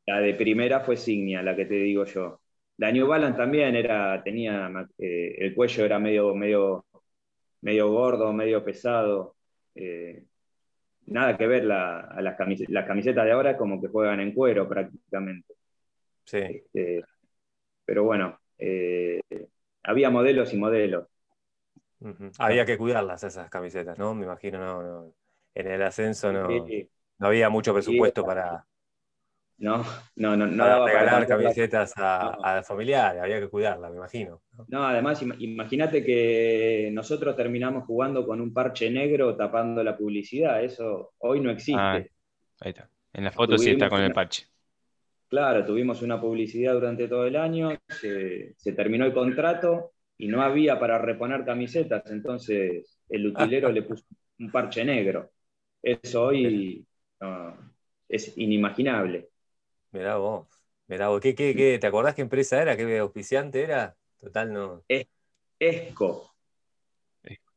La de primera fue Signia, la que te digo yo. La New Balance también era, tenía, eh, el cuello era medio, medio, medio gordo, medio pesado. Eh, nada que ver la, a las, camisetas, de ahora como que juegan en cuero prácticamente. Sí. Este, pero bueno, eh, había modelos y modelos. Había que cuidarlas esas camisetas, ¿no? Me imagino, no, en el ascenso no, no había mucho presupuesto para, no, no, no, no regalar camisetas a, a, familiares, había que cuidarlas, me imagino. No, además, imagínate que nosotros terminamos jugando con un parche negro tapando la publicidad, eso hoy no existe. Ah, ahí está. En la foto sí está con el parche. Claro, tuvimos una publicidad durante todo el año, se, terminó el contrato y no había para reponer camisetas, entonces el utilero le puso un parche negro. Eso hoy es inimaginable. Mirá vos, mirá vos. ¿Qué, qué, te acordás qué empresa era? ¿Qué auspiciante era? Total, no. Es, Esco.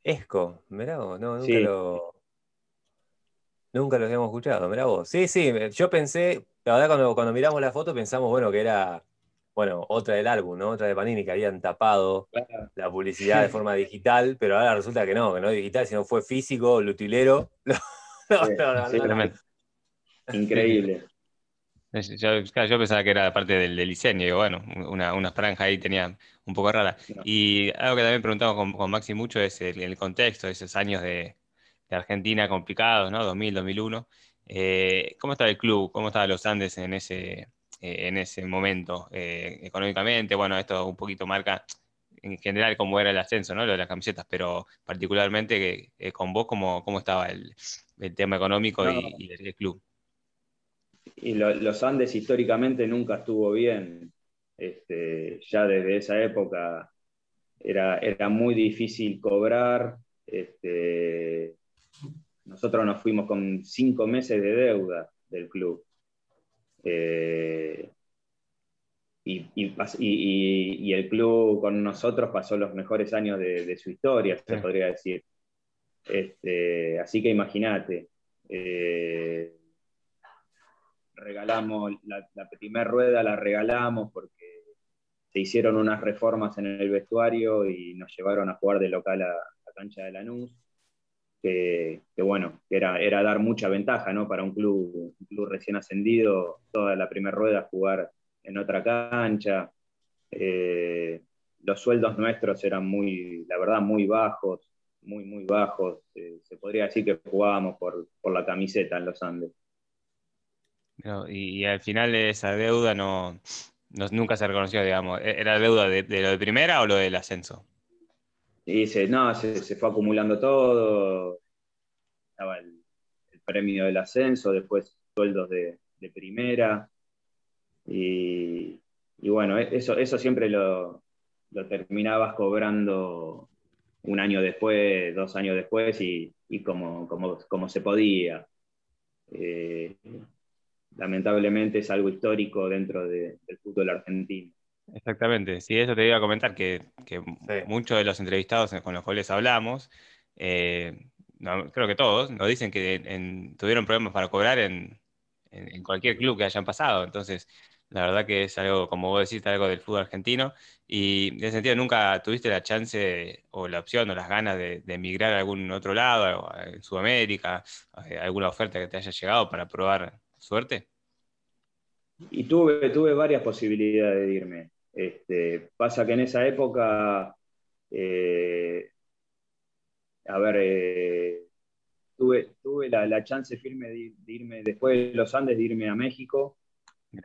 Esco, mirá vos, no, nunca lo. Nunca lo habíamos escuchado, mirá vos. Sí, sí, yo pensé, la verdad, cuando, cuando miramos la foto pensamos, bueno, que era, bueno, otra del álbum, ¿no? Otra de Panini, que habían tapado la publicidad de forma digital, pero ahora resulta que no, que no es digital, sino fue físico, lutilero. Increíble. Yo, pensaba que era parte del, diseño, y bueno, una, una, franja ahí tenía un poco rara. Y algo que también preguntamos con, con Maxi mucho es el, el contexto, esos años de, de Argentina complicados, ¿no? 2000, 2001. Eh, ¿Cómo estaba el club? ¿Cómo estaban los Andes en ese, eh, en ese momento eh, económicamente? Bueno, esto un poquito marca en general cómo era el ascenso, ¿no? Lo de las camisetas, pero particularmente con vos, ¿cómo, cómo estaba el, tema económico y, el, club? Y los Andes históricamente nunca estuvo bien. Este, ya desde esa época era, era muy difícil cobrar. Este, nosotros nos fuimos con cinco meses de deuda del club. Eh, y, el club con nosotros pasó los mejores años de, su historia, se podría decir. Este, así que imagínate, eh, regalamos la, primera rueda, la regalamos porque se hicieron unas reformas en el vestuario y nos llevaron a jugar de local a la cancha de Lanús que, bueno, que era, era dar mucha ventaja ¿no? para un club, un club recién ascendido, toda la primera rueda jugar en otra cancha. Eh, los sueldos nuestros eran muy, la verdad, muy bajos, muy, muy bajos. Eh, se podría decir que jugábamos por, la camiseta en los Andes. y, al final esa deuda no, nunca se reconoció, digamos. ¿E-, ¿Era deuda de, lo de primera o lo del ascenso? Y se, no, se, fue acumulando todo. Estaba el, premio del ascenso, después sueldos de, primera. Y, bueno, e-, eso, eso siempre lo, lo terminabas cobrando un año después, dos años después y, como, como, se podía. Eh, lamentablemente es algo histórico dentro del fútbol argentino. Exactamente, sí, eso te iba a comentar, que, muchos de los entrevistados con los cuales hablamos, eh, creo que todos, nos dicen que tuvieron problemas para cobrar en, en, cualquier club que hayan pasado. Entonces, la verdad que es algo, como vos decís, algo del fútbol argentino. Y en ese sentido, ¿nunca tuviste la chance o la opción o las ganas de, emigrar a algún otro lado, en Sudamérica, eh, alguna oferta que te haya llegado para probar suerte? Y tuve, tuve varias posibilidades de irme. Este, pasa que en esa época, eh, a ver, eh, tuve, tuve la, chance firme de, irme después de los Andes, de irme a México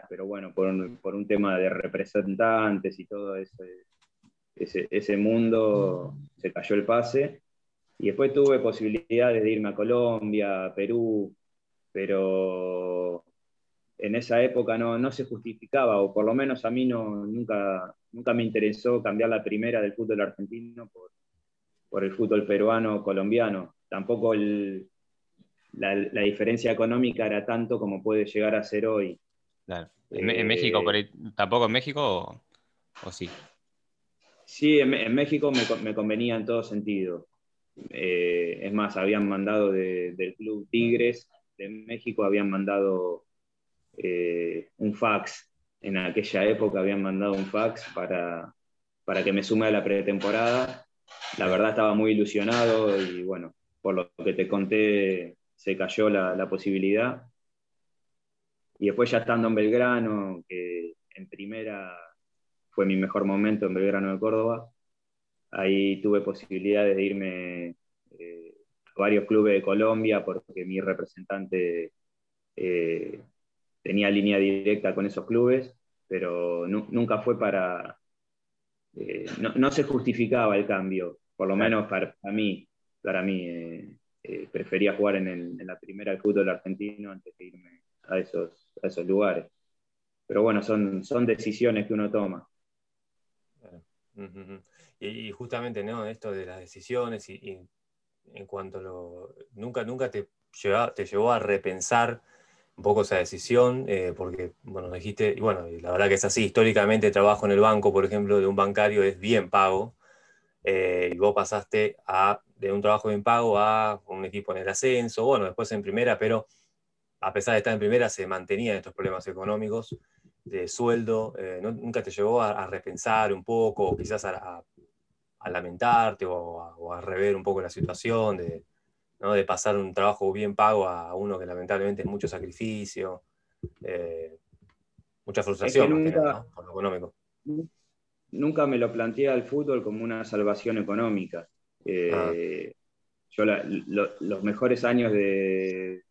pero bueno, por un, tema de representantes y todo ese, ese, mundo, se cayó el pase. Y después tuve posibilidades de irme a Colombia, Perú, pero en esa época no, no, se justificaba, o por lo menos a mí no, nunca, nunca me interesó cambiar la primera del fútbol argentino por, por el fútbol peruano colombiano. Tampoco la, la, diferencia económica era tanto como puede llegar a ser hoy. ¿En, México, eh, tampoco en México o, sí? Sí, en, México me, convenía en todo sentido. Eh, es más, habían mandado del club Tigres de México, habían mandado eh, un fax. En aquella época habían mandado un fax para, para que me sume a la pretemporada. La verdad estaba muy ilusionado y bueno, por lo que te conté, se cayó la, la posibilidad y después ya estando en Belgrano, que en primera fue mi mejor momento en Belgrano de Córdoba, ahí tuve posibilidades de irme eh, a varios clubes de Colombia porque mi representante eh, tenía línea directa con esos clubes, pero nunca fue para... Eh, no, se justificaba el cambio, por lo menos para, mí. Para mí prefería jugar en, en la primera del fútbol argentino antes de irme a esos a esos lugares. Pero bueno, son, son decisiones que uno toma. y, justamente, ¿no? Esto de las decisiones y, en cuanto a lo... Nunca, nunca te, te llevó a repensar un poco esa decisión, eh, porque, bueno, dijiste, y bueno, la verdad que es así, históricamente trabajo en el banco, por ejemplo, de un bancario es bien pago, eh, y vos pasaste a, de un trabajo bien pago a un equipo en el ascenso, bueno, después en primera, pero a pesar de estar en primera, se mantenían estos problemas económicos de sueldo. Eh, ¿Nunca te llevó a, repensar un poco, o quizás a, lamentarte o, a, rever un poco la situación de, de pasar un trabajo bien pago a uno que lamentablemente es mucho sacrificio, eh, mucha frustración nunca, por lo económico? Nunca me lo planteé al fútbol como una salvación económica. Eh, ah. Yo los mejores años de,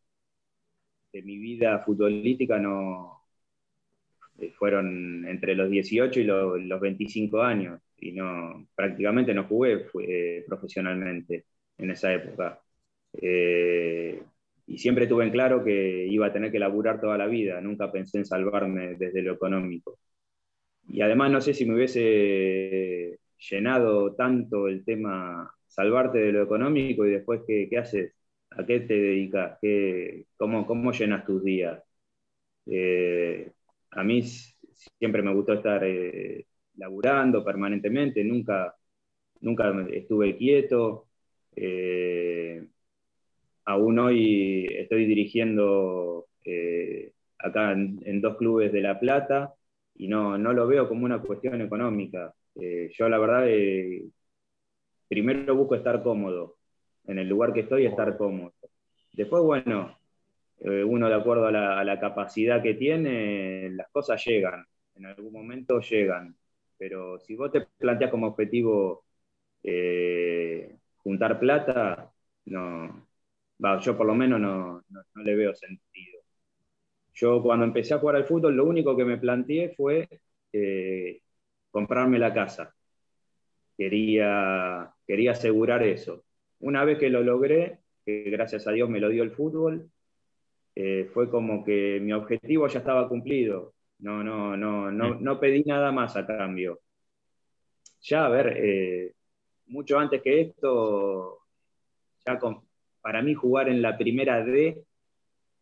de mi vida futbolística no eh, fueron entre los 18 y los 25 años y no prácticamente no jugué eh, profesionalmente en esa época. Eh, y siempre tuve en claro que iba a tener que laburar toda la vida, nunca pensé en salvarme desde lo económico. Y además no sé si me hubiese llenado tanto el tema salvarte de lo económico y después qué, qué haces ¿A qué te dedicas? ¿Qué, cómo, ¿Cómo llenas tus días? Eh, a mí siempre me gustó estar eh, laburando permanentemente, nunca, nunca estuve quieto. Eh, aún hoy estoy dirigiendo acá en, dos clubes de La Plata y no, no lo veo como una cuestión económica. yo la verdad, primero busco estar cómodo, en el lugar que estoy, estar cómodo. Después, bueno, eh, uno de acuerdo a la, capacidad que tiene, las cosas llegan, en algún momento llegan, pero si vos te planteas como objetivo eh, juntar plata, no, yo por lo menos no, le veo sentido. Yo cuando empecé a jugar al fútbol, lo único que me planteé fue eh, comprarme la casa. Quería, quería asegurar eso. Una vez que lo logré, que gracias a Dios me lo dio el fútbol, eh, fue como que mi objetivo ya estaba cumplido. No, no, no, no, no pedí nada más a cambio. Ya, a ver, eh, mucho antes que esto, ya para mí jugar en la primera D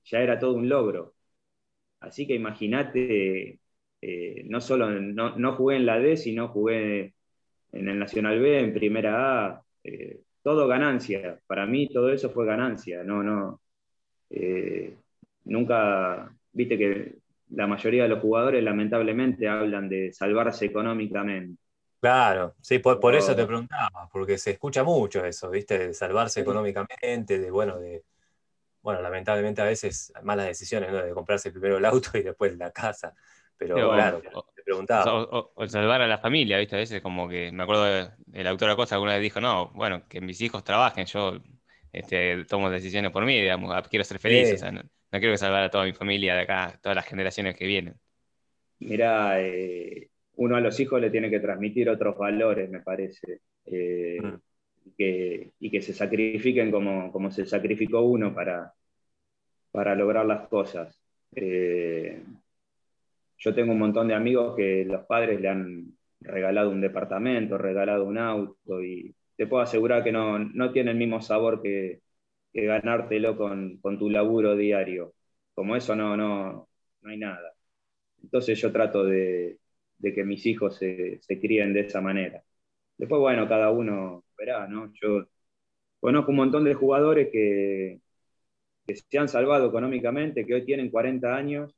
ya era todo un logro. Así que imagínate, eh, no solo no, jugué en la D, sino jugué en el Nacional B, en primera A, eh, todo ganancia. Para mí todo eso fue ganancia. No, no. Eh, nunca, viste que la mayoría de los jugadores lamentablemente hablan de salvarse económicamente. Claro, sí, por, eso te preguntaba, porque se escucha mucho eso, ¿viste? De salvarse económicamente, de, bueno, de, bueno, lamentablemente a veces malas decisiones, ¿no? De comprarse primero el auto y después la casa. Pero claro, preguntaba. O, salvar a la familia, ¿viste? A veces como que, me acuerdo del autor Acosta alguna vez dijo, no, bueno, que mis hijos trabajen, yo este, tomo decisiones por mí, digamos, quiero ser feliz, o sea, no, quiero que salvar a toda mi familia de acá, todas las generaciones que vienen. Mira, eh, uno a los hijos le tiene que transmitir otros valores, me parece, eh, mm. y que se sacrifiquen como, como, se sacrificó uno para, para lograr las cosas. Eh, yo tengo un montón de amigos que los padres le han regalado un departamento, regalado un auto, y te puedo asegurar que no, no tiene el mismo sabor que, que ganártelo con, con, tu laburo diario. Como eso no, no, no hay nada. Entonces yo trato de, de que mis hijos se, se, críen de esa manera. Después, bueno, cada uno verá, ¿no? Yo conozco un montón de jugadores que, que se han salvado económicamente, que hoy tienen 40 años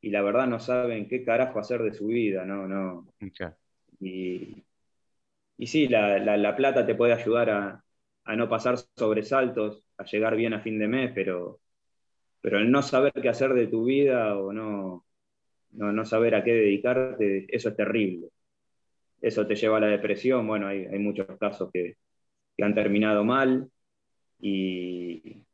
y la verdad no saben qué carajo hacer de su vida, ¿no? no. Y, y, sí, la, la, plata te puede ayudar a, a, no pasar sobresaltos, a llegar bien a fin de mes, pero, pero el no saber qué hacer de tu vida o no, no, saber a qué dedicarte, eso es terrible. Eso te lleva a la depresión. Bueno, hay, muchos casos que, han terminado mal y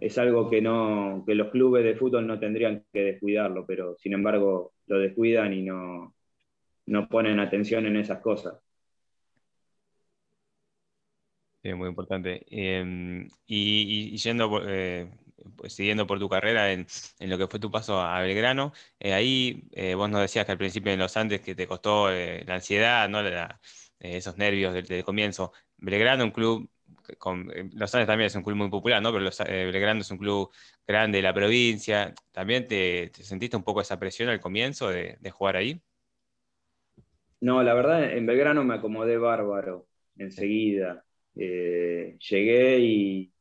es algo que, no, que los clubes de fútbol no tendrían que descuidarlo, pero sin embargo lo descuidan y no, no ponen atención en esas cosas. Sí, muy importante. Em, y, yendo, eh, pues, siguiendo por tu carrera en, lo que fue tu paso a Belgrano, eh, ahí eh, vos nos decías que al principio en los Andes que te costó eh, la ansiedad, ¿no? esos nervios del, comienzo. Belgrano, un club, los Andes también es un club muy popular, ¿no? Pero los, Belgrano es un club grande de la provincia. ¿También te, sentiste un poco esa presión al comienzo de, jugar ahí? No, la verdad, en Belgrano me acomodé bárbaro enseguida. llegué y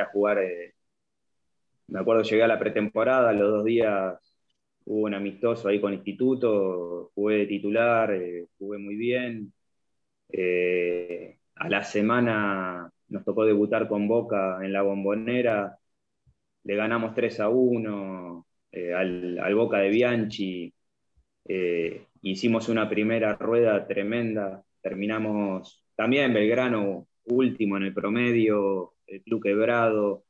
a jugar. Eh, me acuerdo, llegué a la pretemporada, los dos días hubo un amistoso ahí con Instituto, jugué de titular, eh, jugué muy bien. Eh, a la semana nos tocó debutar con Boca en la bombonera, le ganamos 3 a 1 al, al, Boca de Bianchi, hicimos una primera rueda tremenda, terminamos también Belgrano último en el promedio, el club quebrado,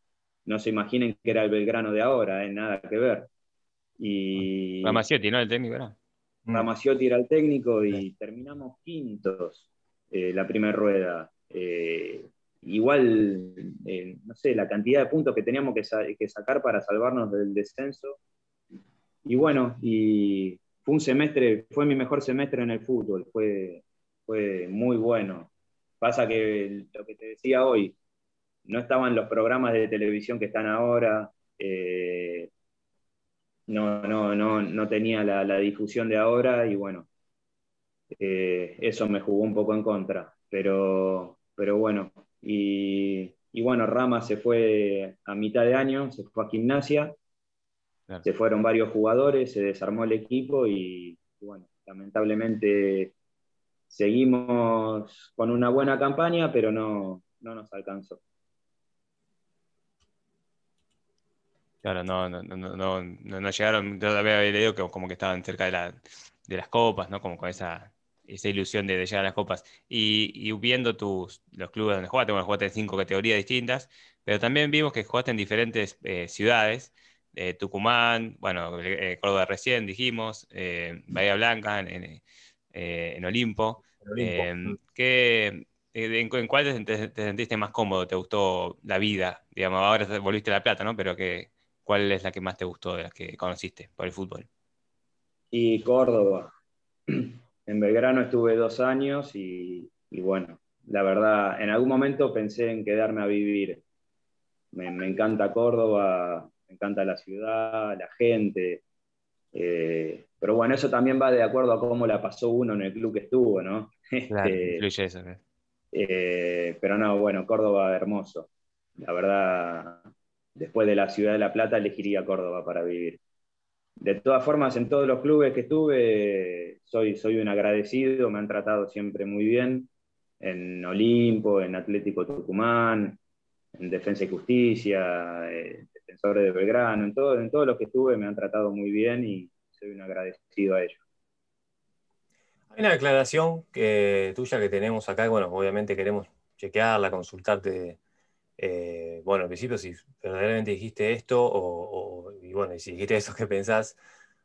no se imaginen que era el Belgrano de ahora, ¿eh? nada que ver. Y... Ramaciotti, ¿no? El técnico era. Ramaciotti era el técnico y terminamos quintos eh, la primera rueda. Eh, igual, no sé, la cantidad de puntos que teníamos que, sacar para salvarnos del descenso. Y bueno, y fue un semestre, fue mi mejor semestre en el fútbol, fue, fue muy bueno. Pasa que lo que te decía hoy, no estaban los programas de televisión que están ahora, eh, no, no, no, no, tenía la, difusión de ahora y bueno, eh, eso me jugó un poco en contra, pero, pero bueno, y, bueno, Rama se fue a mitad de año, se fue a gimnasia, se fueron varios jugadores, se desarmó el equipo y, bueno, lamentablemente seguimos con una buena campaña, pero no, no nos alcanzó. Claro, no, no, no, no, no llegaron, todavía había leído que como que estaban cerca de, la, de las copas, ¿no? Como con esa, esa ilusión de, llegar a las copas. Y, y, viendo tus, los clubes donde jugaste, bueno, jugaste en cinco categorías distintas, pero también vimos que jugaste en diferentes eh, ciudades, eh, Tucumán, bueno, eh, Córdoba recién dijimos, Bahía Blanca, en, en Olimpo. Mm. ¿qué, en, cuál te, sentiste más cómodo? ¿Te gustó la vida? Digamos, ahora volviste a La Plata, ¿no? Pero que, ¿cuál es la que más te gustó de las que conociste por el fútbol? Y Córdoba. En Belgrano estuve dos años y, bueno, la verdad, en algún momento pensé en quedarme a vivir. Me, encanta Córdoba, me encanta la ciudad, la gente. Eh, pero bueno, eso también va de acuerdo a cómo la pasó uno en el club que estuvo, ¿no? Claro, este, eso. Eh, pero no, bueno, Córdoba hermoso. La verdad, después de la ciudad de La Plata, elegiría Córdoba para vivir. De todas formas, en todos los clubes que estuve, soy, soy un agradecido, me han tratado siempre muy bien. En Olimpo, en Atlético Tucumán, en Defensa y Justicia, eh, Defensores de Belgrano, en, todo, en todos los que estuve me han tratado muy bien y soy un agradecido a ellos. Hay una declaración que, tuya que tenemos acá, bueno, obviamente queremos chequearla, consultarte, eh, bueno, al principio si verdaderamente dijiste esto, o, y bueno, si dijiste eso que pensás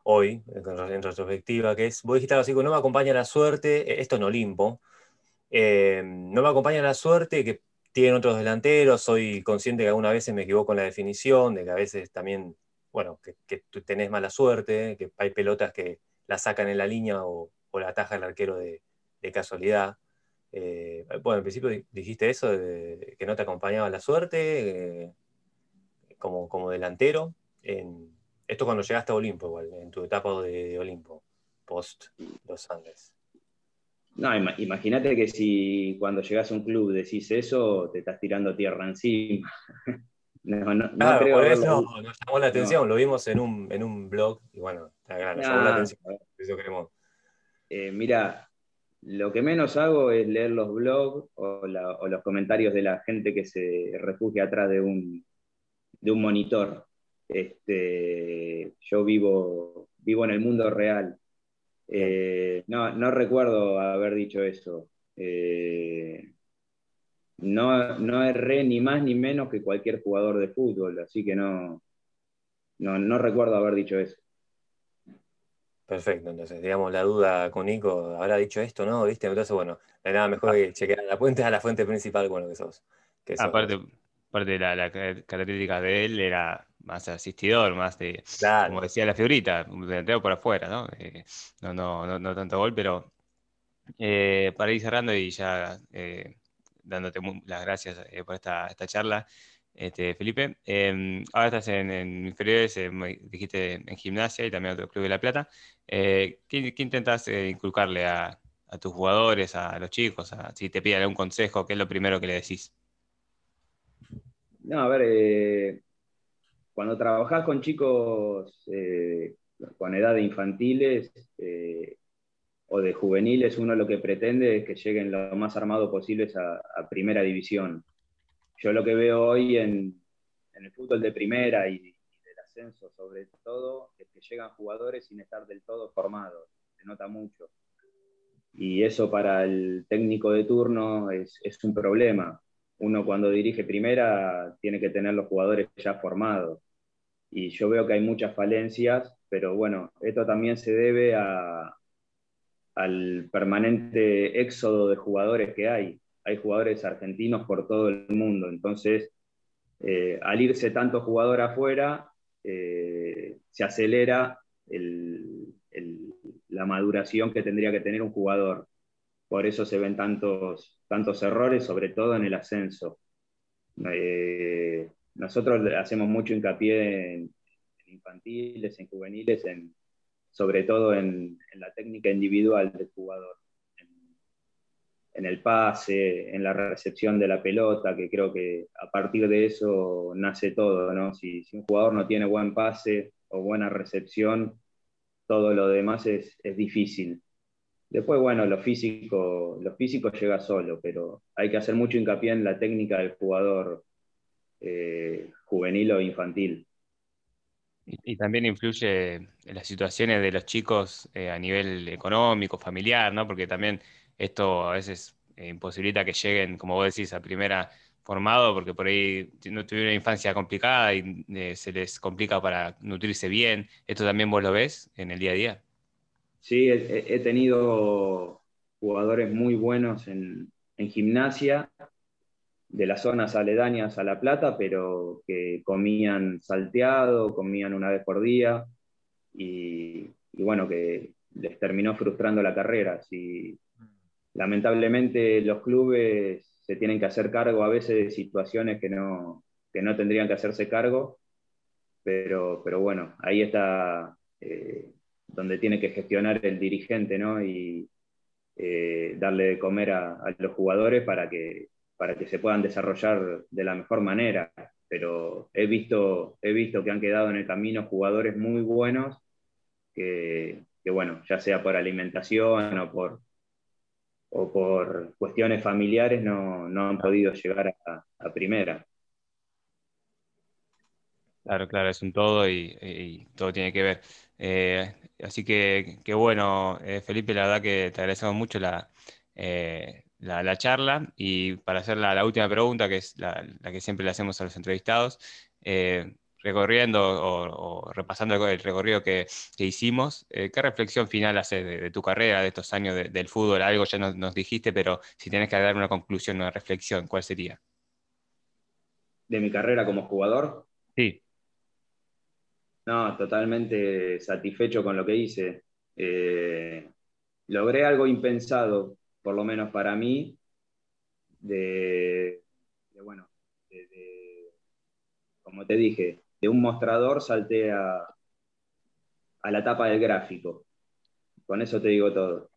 hoy, en, retrospectiva, que es, vos dijiste algo así, no me acompaña la suerte, eh, esto en Olimpo, eh, no me acompaña la suerte que tienen otros delanteros, soy consciente que algunas veces me equivoco en la definición, de que a veces también, bueno, que, que tenés mala suerte, que hay pelotas que la sacan en la línea o o la ataja el arquero de, casualidad. Eh, bueno, en principio dijiste eso, que no te acompañaba la suerte eh, como, como delantero. En, esto cuando llegaste a Olimpo, igual, en tu etapa de Olimpo, post Los Andes. No, imagínate que si cuando llegas a un club decís eso, te estás tirando tierra encima. no, no, claro, creo por eso nos llamó la atención, lo vimos en un, en un blog y bueno, nos llamó la atención. Eso queremos eh, mira, lo que menos hago es leer los blogs o, los comentarios de la gente que se refugia atrás de un, monitor. Este, yo vivo, vivo en el mundo real. Eh, no, recuerdo haber dicho eso. Eh, no, no erré ni más ni menos que cualquier jugador de fútbol, así que no, no recuerdo haber dicho eso. Perfecto, entonces, digamos, la duda con Nico, habrá dicho esto, ¿no? ¿Viste? Entonces, bueno, no hay nada mejor ah. que chequear la fuente a la fuente principal con lo que sos. aparte, aparte de la, característica de él, era más asistidor, más de, como decía la figurita, delantero por afuera, ¿no? Eh, no, no, no, tanto gol, pero eh, para ir cerrando y ya eh, dándote las gracias por esta, esta charla, este, Felipe. Em, ahora estás en, inferiores, dijiste en gimnasia y también otro club de La Plata. ¿qué, intentas inculcarle a, tus jugadores, a los chicos? si te piden algún consejo, ¿qué es lo primero que le decís? No, a ver, cuando trabajás con chicos con edad de infantiles o de juveniles, uno lo que pretende es que lleguen lo más armados posibles a primera división yo lo que veo hoy en, el fútbol de primera y, del ascenso sobre todo es que llegan jugadores sin estar del todo formados, se nota mucho. Y eso para el técnico de turno es, un problema. Uno cuando dirige primera tiene que tener los jugadores ya formados. Y yo veo que hay muchas falencias, pero bueno, esto también se debe al permanente éxodo de jugadores que hay hay jugadores argentinos por todo el mundo. Entonces, eh, al irse tanto jugador afuera, eh, se acelera la maduración que tendría que tener un jugador. Por eso se ven tantos, tantos errores, sobre todo en el ascenso. Eh, nosotros hacemos mucho hincapié en, infantiles, en juveniles, en, sobre todo en la técnica individual del jugador en el pase, en la recepción de la pelota, que creo que a partir de eso nace todo, ¿no? Si, un jugador no tiene buen pase o buena recepción, todo lo demás es, difícil. Después, bueno, lo físico, lo físico llega solo, pero hay que hacer mucho hincapié en la técnica del jugador eh, juvenil o infantil. Y, también influye en las situaciones de los chicos eh, a nivel económico, familiar, ¿no? Porque también esto a veces eh, imposibilita que lleguen, como vos decís, a primera formado, porque por ahí no tuvieron una infancia complicada y se les complica para nutrirse bien. ¿Esto también vos lo ves en el día a día? Sí, he, tenido jugadores muy buenos en, gimnasia, de las zonas aledañas a La Plata, pero que comían salteado, comían una vez por día, y, bueno, que les terminó frustrando la carrera. Si, lamentablemente los clubes se tienen que hacer cargo a veces de situaciones que no, no tendrían que hacerse cargo, pero, pero bueno, ahí está eh, donde tiene que gestionar el dirigente, ¿no? Y eh, darle de comer a, los jugadores para que, para que se puedan desarrollar de la mejor manera. Pero he visto, he visto que han quedado en el camino jugadores muy buenos que, bueno, ya sea por alimentación o por, o por cuestiones familiares, no, han podido llegar a, primera. Claro, claro, es un todo y, todo tiene que ver. Eh, Así que, bueno, eh, Felipe, la verdad que te agradecemos mucho la, eh, la, charla y para hacer la, última pregunta, que es la, que siempre le hacemos a los entrevistados, recorriendo o, repasando el recorrido que, hicimos, ¿qué reflexión final haces de, tu carrera, de estos años del fútbol? Algo ya nos, nos, dijiste, pero si tienes que dar una conclusión, una reflexión, ¿cuál sería? ¿De mi carrera como jugador? Sí. No, totalmente satisfecho con lo que hice. Eh, logré algo impensado, por lo menos para mí, de, bueno, como te dije, de un mostrador salté a, a la tapa del gráfico. Con eso te digo todo.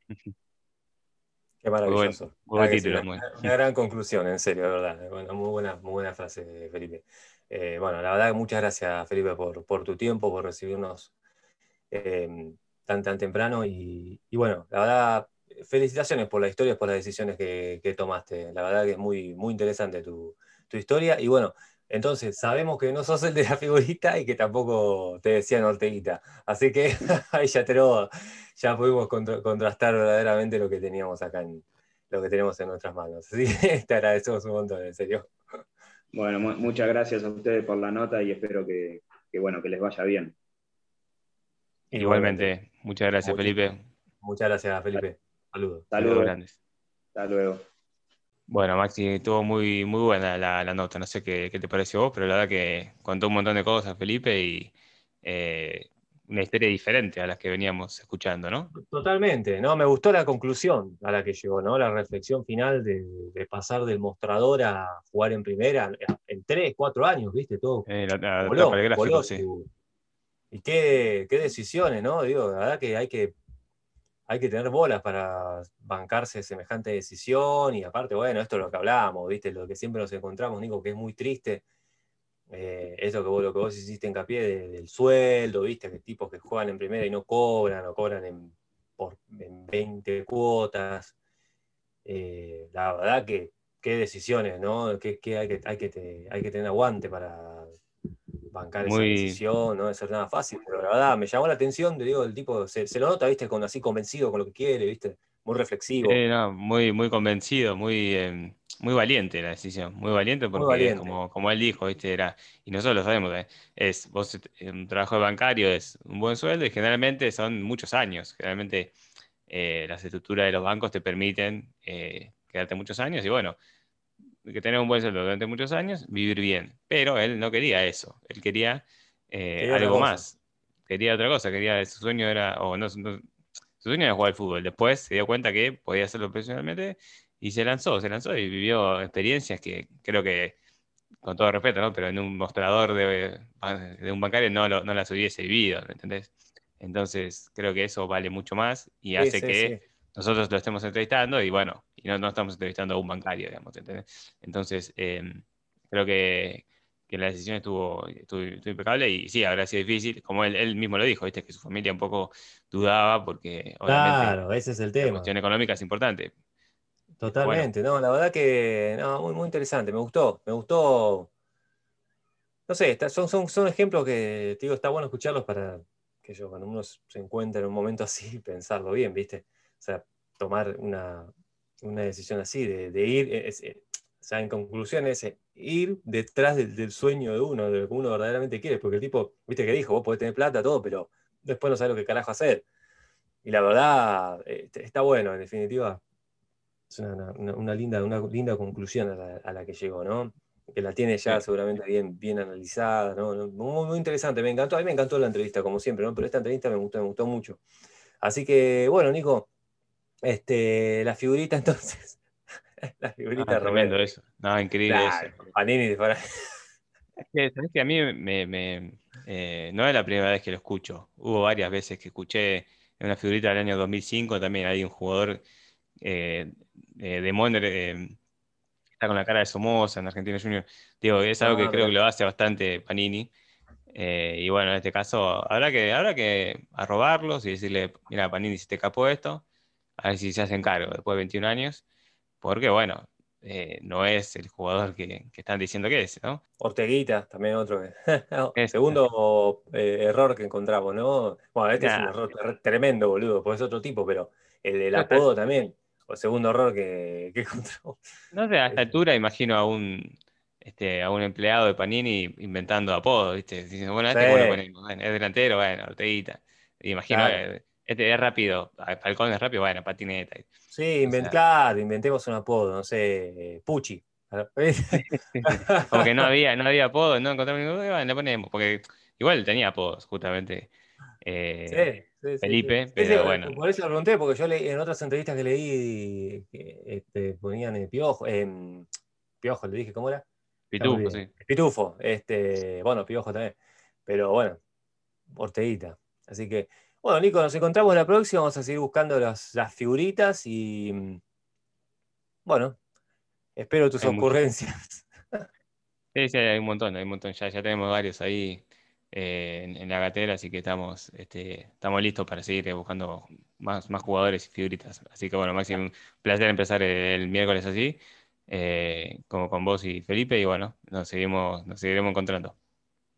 Qué maravilloso. una, gran conclusión, en serio, de verdad. muy, buena, muy buena frase, Felipe. Eh, bueno, la verdad, muchas gracias, Felipe, por, tu tiempo, por recibirnos em, tan, tan temprano. Y, bueno, la verdad, felicitaciones por la historia, por las decisiones que, tomaste. La verdad que es muy, muy interesante tu, historia. Y bueno, entonces, sabemos que no sos el de la figurita y que tampoco te decían Orteguita. Así que ahí ya, te ya pudimos contrastar verdaderamente lo que teníamos acá, en, lo que tenemos en nuestras manos. Así que te agradecemos un montón, en serio. Bueno, muchas gracias a ustedes por la nota y espero que, bueno, que les vaya bien. Igualmente, muchas gracias, Felipe. Muchas gracias, Felipe. Saludos. Saludos grandes. Hasta luego. Bueno, Maxi, estuvo muy, muy buena la, nota. No sé qué, te pareció vos, pero la verdad que contó un montón de cosas, Felipe, y eh, una historia diferente a las que veníamos escuchando, ¿no? Totalmente, ¿no? Me gustó la conclusión a la que llegó, ¿no? La reflexión final de, pasar del mostrador a jugar en primera en tres, cuatro años, ¿viste? Todo. Eh, la, sí. Y qué, decisiones, ¿no? Digo, la verdad que hay que hay que tener bolas para bancarse semejante decisión y aparte, bueno, esto es lo que hablábamos, ¿viste? Lo que siempre nos encontramos, Nico, que es muy triste eh, eso que vos, lo que vos hiciste hincapié del sueldo, viste, que tipos que juegan en primera y no cobran, o cobran en, por, 20 cuotas. Eh, la verdad que qué decisiones, ¿no? Que, hay, que, hay, que hay que tener aguante para bancar esa decisión, no debe ser nada fácil, pero la verdad me llamó la atención, te digo, el tipo se, lo nota, viste, con así convencido con lo que quiere, viste, muy reflexivo. muy, muy convencido, muy em, muy valiente la decisión, muy valiente porque Como, como él dijo, ¿viste? Era, y nosotros lo sabemos, ¿eh? es vos un trabajo de bancario es un buen sueldo y generalmente son muchos años. Generalmente eh, las estructuras de los bancos te permiten eh, quedarte muchos años y bueno, que tener un buen sueldo durante muchos años, vivir bien. Pero él no quería eso, él quería, algo más, quería otra cosa, quería, su sueño era, o no, su sueño era jugar al fútbol. Después se dio cuenta que podía hacerlo profesionalmente y se lanzó, se lanzó y vivió experiencias que creo que, con todo respeto, ¿no? Pero en un mostrador de, de un bancario no, no las hubiese vivido, ¿me entendés? Entonces, creo que eso vale mucho más y hace que nosotros lo estemos entrevistando y bueno, y no, no estamos entrevistando a un bancario, digamos, ¿entendés? Entonces, em, creo que, que la decisión estuvo, estuvo, impecable y sí, habrá sido difícil, como él, mismo lo dijo, ¿viste? que su familia un poco dudaba porque obviamente claro, ese es el tema. la cuestión económica es importante. Totalmente, no, la verdad que no, muy, muy interesante, me gustó, me gustó. No sé, son, son, son ejemplos que, te digo, está bueno escucharlos para que yo, cuando uno se encuentra en un momento así, pensarlo bien, ¿viste? O sea, tomar una, decisión así, de, ir, eh, o sea, en conclusión es eh, ir detrás del, sueño de uno, de lo que uno verdaderamente quiere, porque el tipo, viste que dijo, vos podés tener plata, todo, pero después no sabes lo que carajo hacer. Y la verdad, eh, está bueno, en definitiva, es una, linda, una linda conclusión a la, que llegó, ¿no? Que la tiene ya seguramente bien, bien analizada, ¿no? Muy, muy, interesante, me encantó, a mí me encantó la entrevista, como siempre, ¿no? Pero esta entrevista me gustó, me gustó mucho. Así que, bueno, Nico, este, la figurita entonces la figurita ah, tremendo eso. No, increíble eso. Panini Es que, a mí me, eh, no es la primera vez que lo escucho. Hubo varias veces que escuché en una figurita del año 2005 también hay un jugador eh, de Monder eh, está con la cara de Somoza en Argentina Junior. Digo, es algo que ah, creo que lo hace bastante Panini. y bueno, en este caso habrá que, habrá que arrobarlos y decirle, mira, Panini, si te capó esto, a ver si se hacen cargo después de 21 años porque bueno, eh, no es el jugador que, están diciendo que es, ¿no? Orteguita, también otro. segundo eh, error que encontramos, ¿no? Bueno, este es un error tremendo, boludo, pues es otro tipo, pero el, apodo también, o segundo error que, que encontramos. No sé, a esta altura imagino a un, este, a un empleado de Panini inventando apodos, ¿viste? Diciendo, bueno, este bueno, es delantero, bueno, Orteguita. Imagino, eh, este es rápido, Falcón es rápido, bueno, patineta. Sí, claro, inventemos un apodo, no sé, Pucci. Como que no había, no había apodo, no encontramos ninguno, bueno, le ponemos, porque igual tenía apodos, justamente. Eh, Felipe, pero bueno. Por eso lo pregunté, porque yo leí, en otras entrevistas que leí este, ponían el piojo, eh, piojo, le dije, ¿cómo era? Pitufo, sí. Pitufo, este, bueno, piojo también. Pero bueno, Orteguita. Así que, bueno, Nico, nos encontramos la próxima, vamos a seguir buscando las, figuritas y mm, bueno, espero tus ocurrencias. Sí, sí, hay un montón, hay un montón, ya, ya tenemos varios ahí eh, en, la gatera, así que estamos, este, estamos listos para seguir buscando más, más jugadores y figuritas. Así que bueno, Máximo, un placer empezar el, miércoles así, eh, como con vos y Felipe, y bueno, nos seguimos, nos seguiremos encontrando.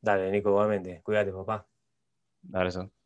Dale, Nico, igualmente. Cuídate, papá. Un abrazo.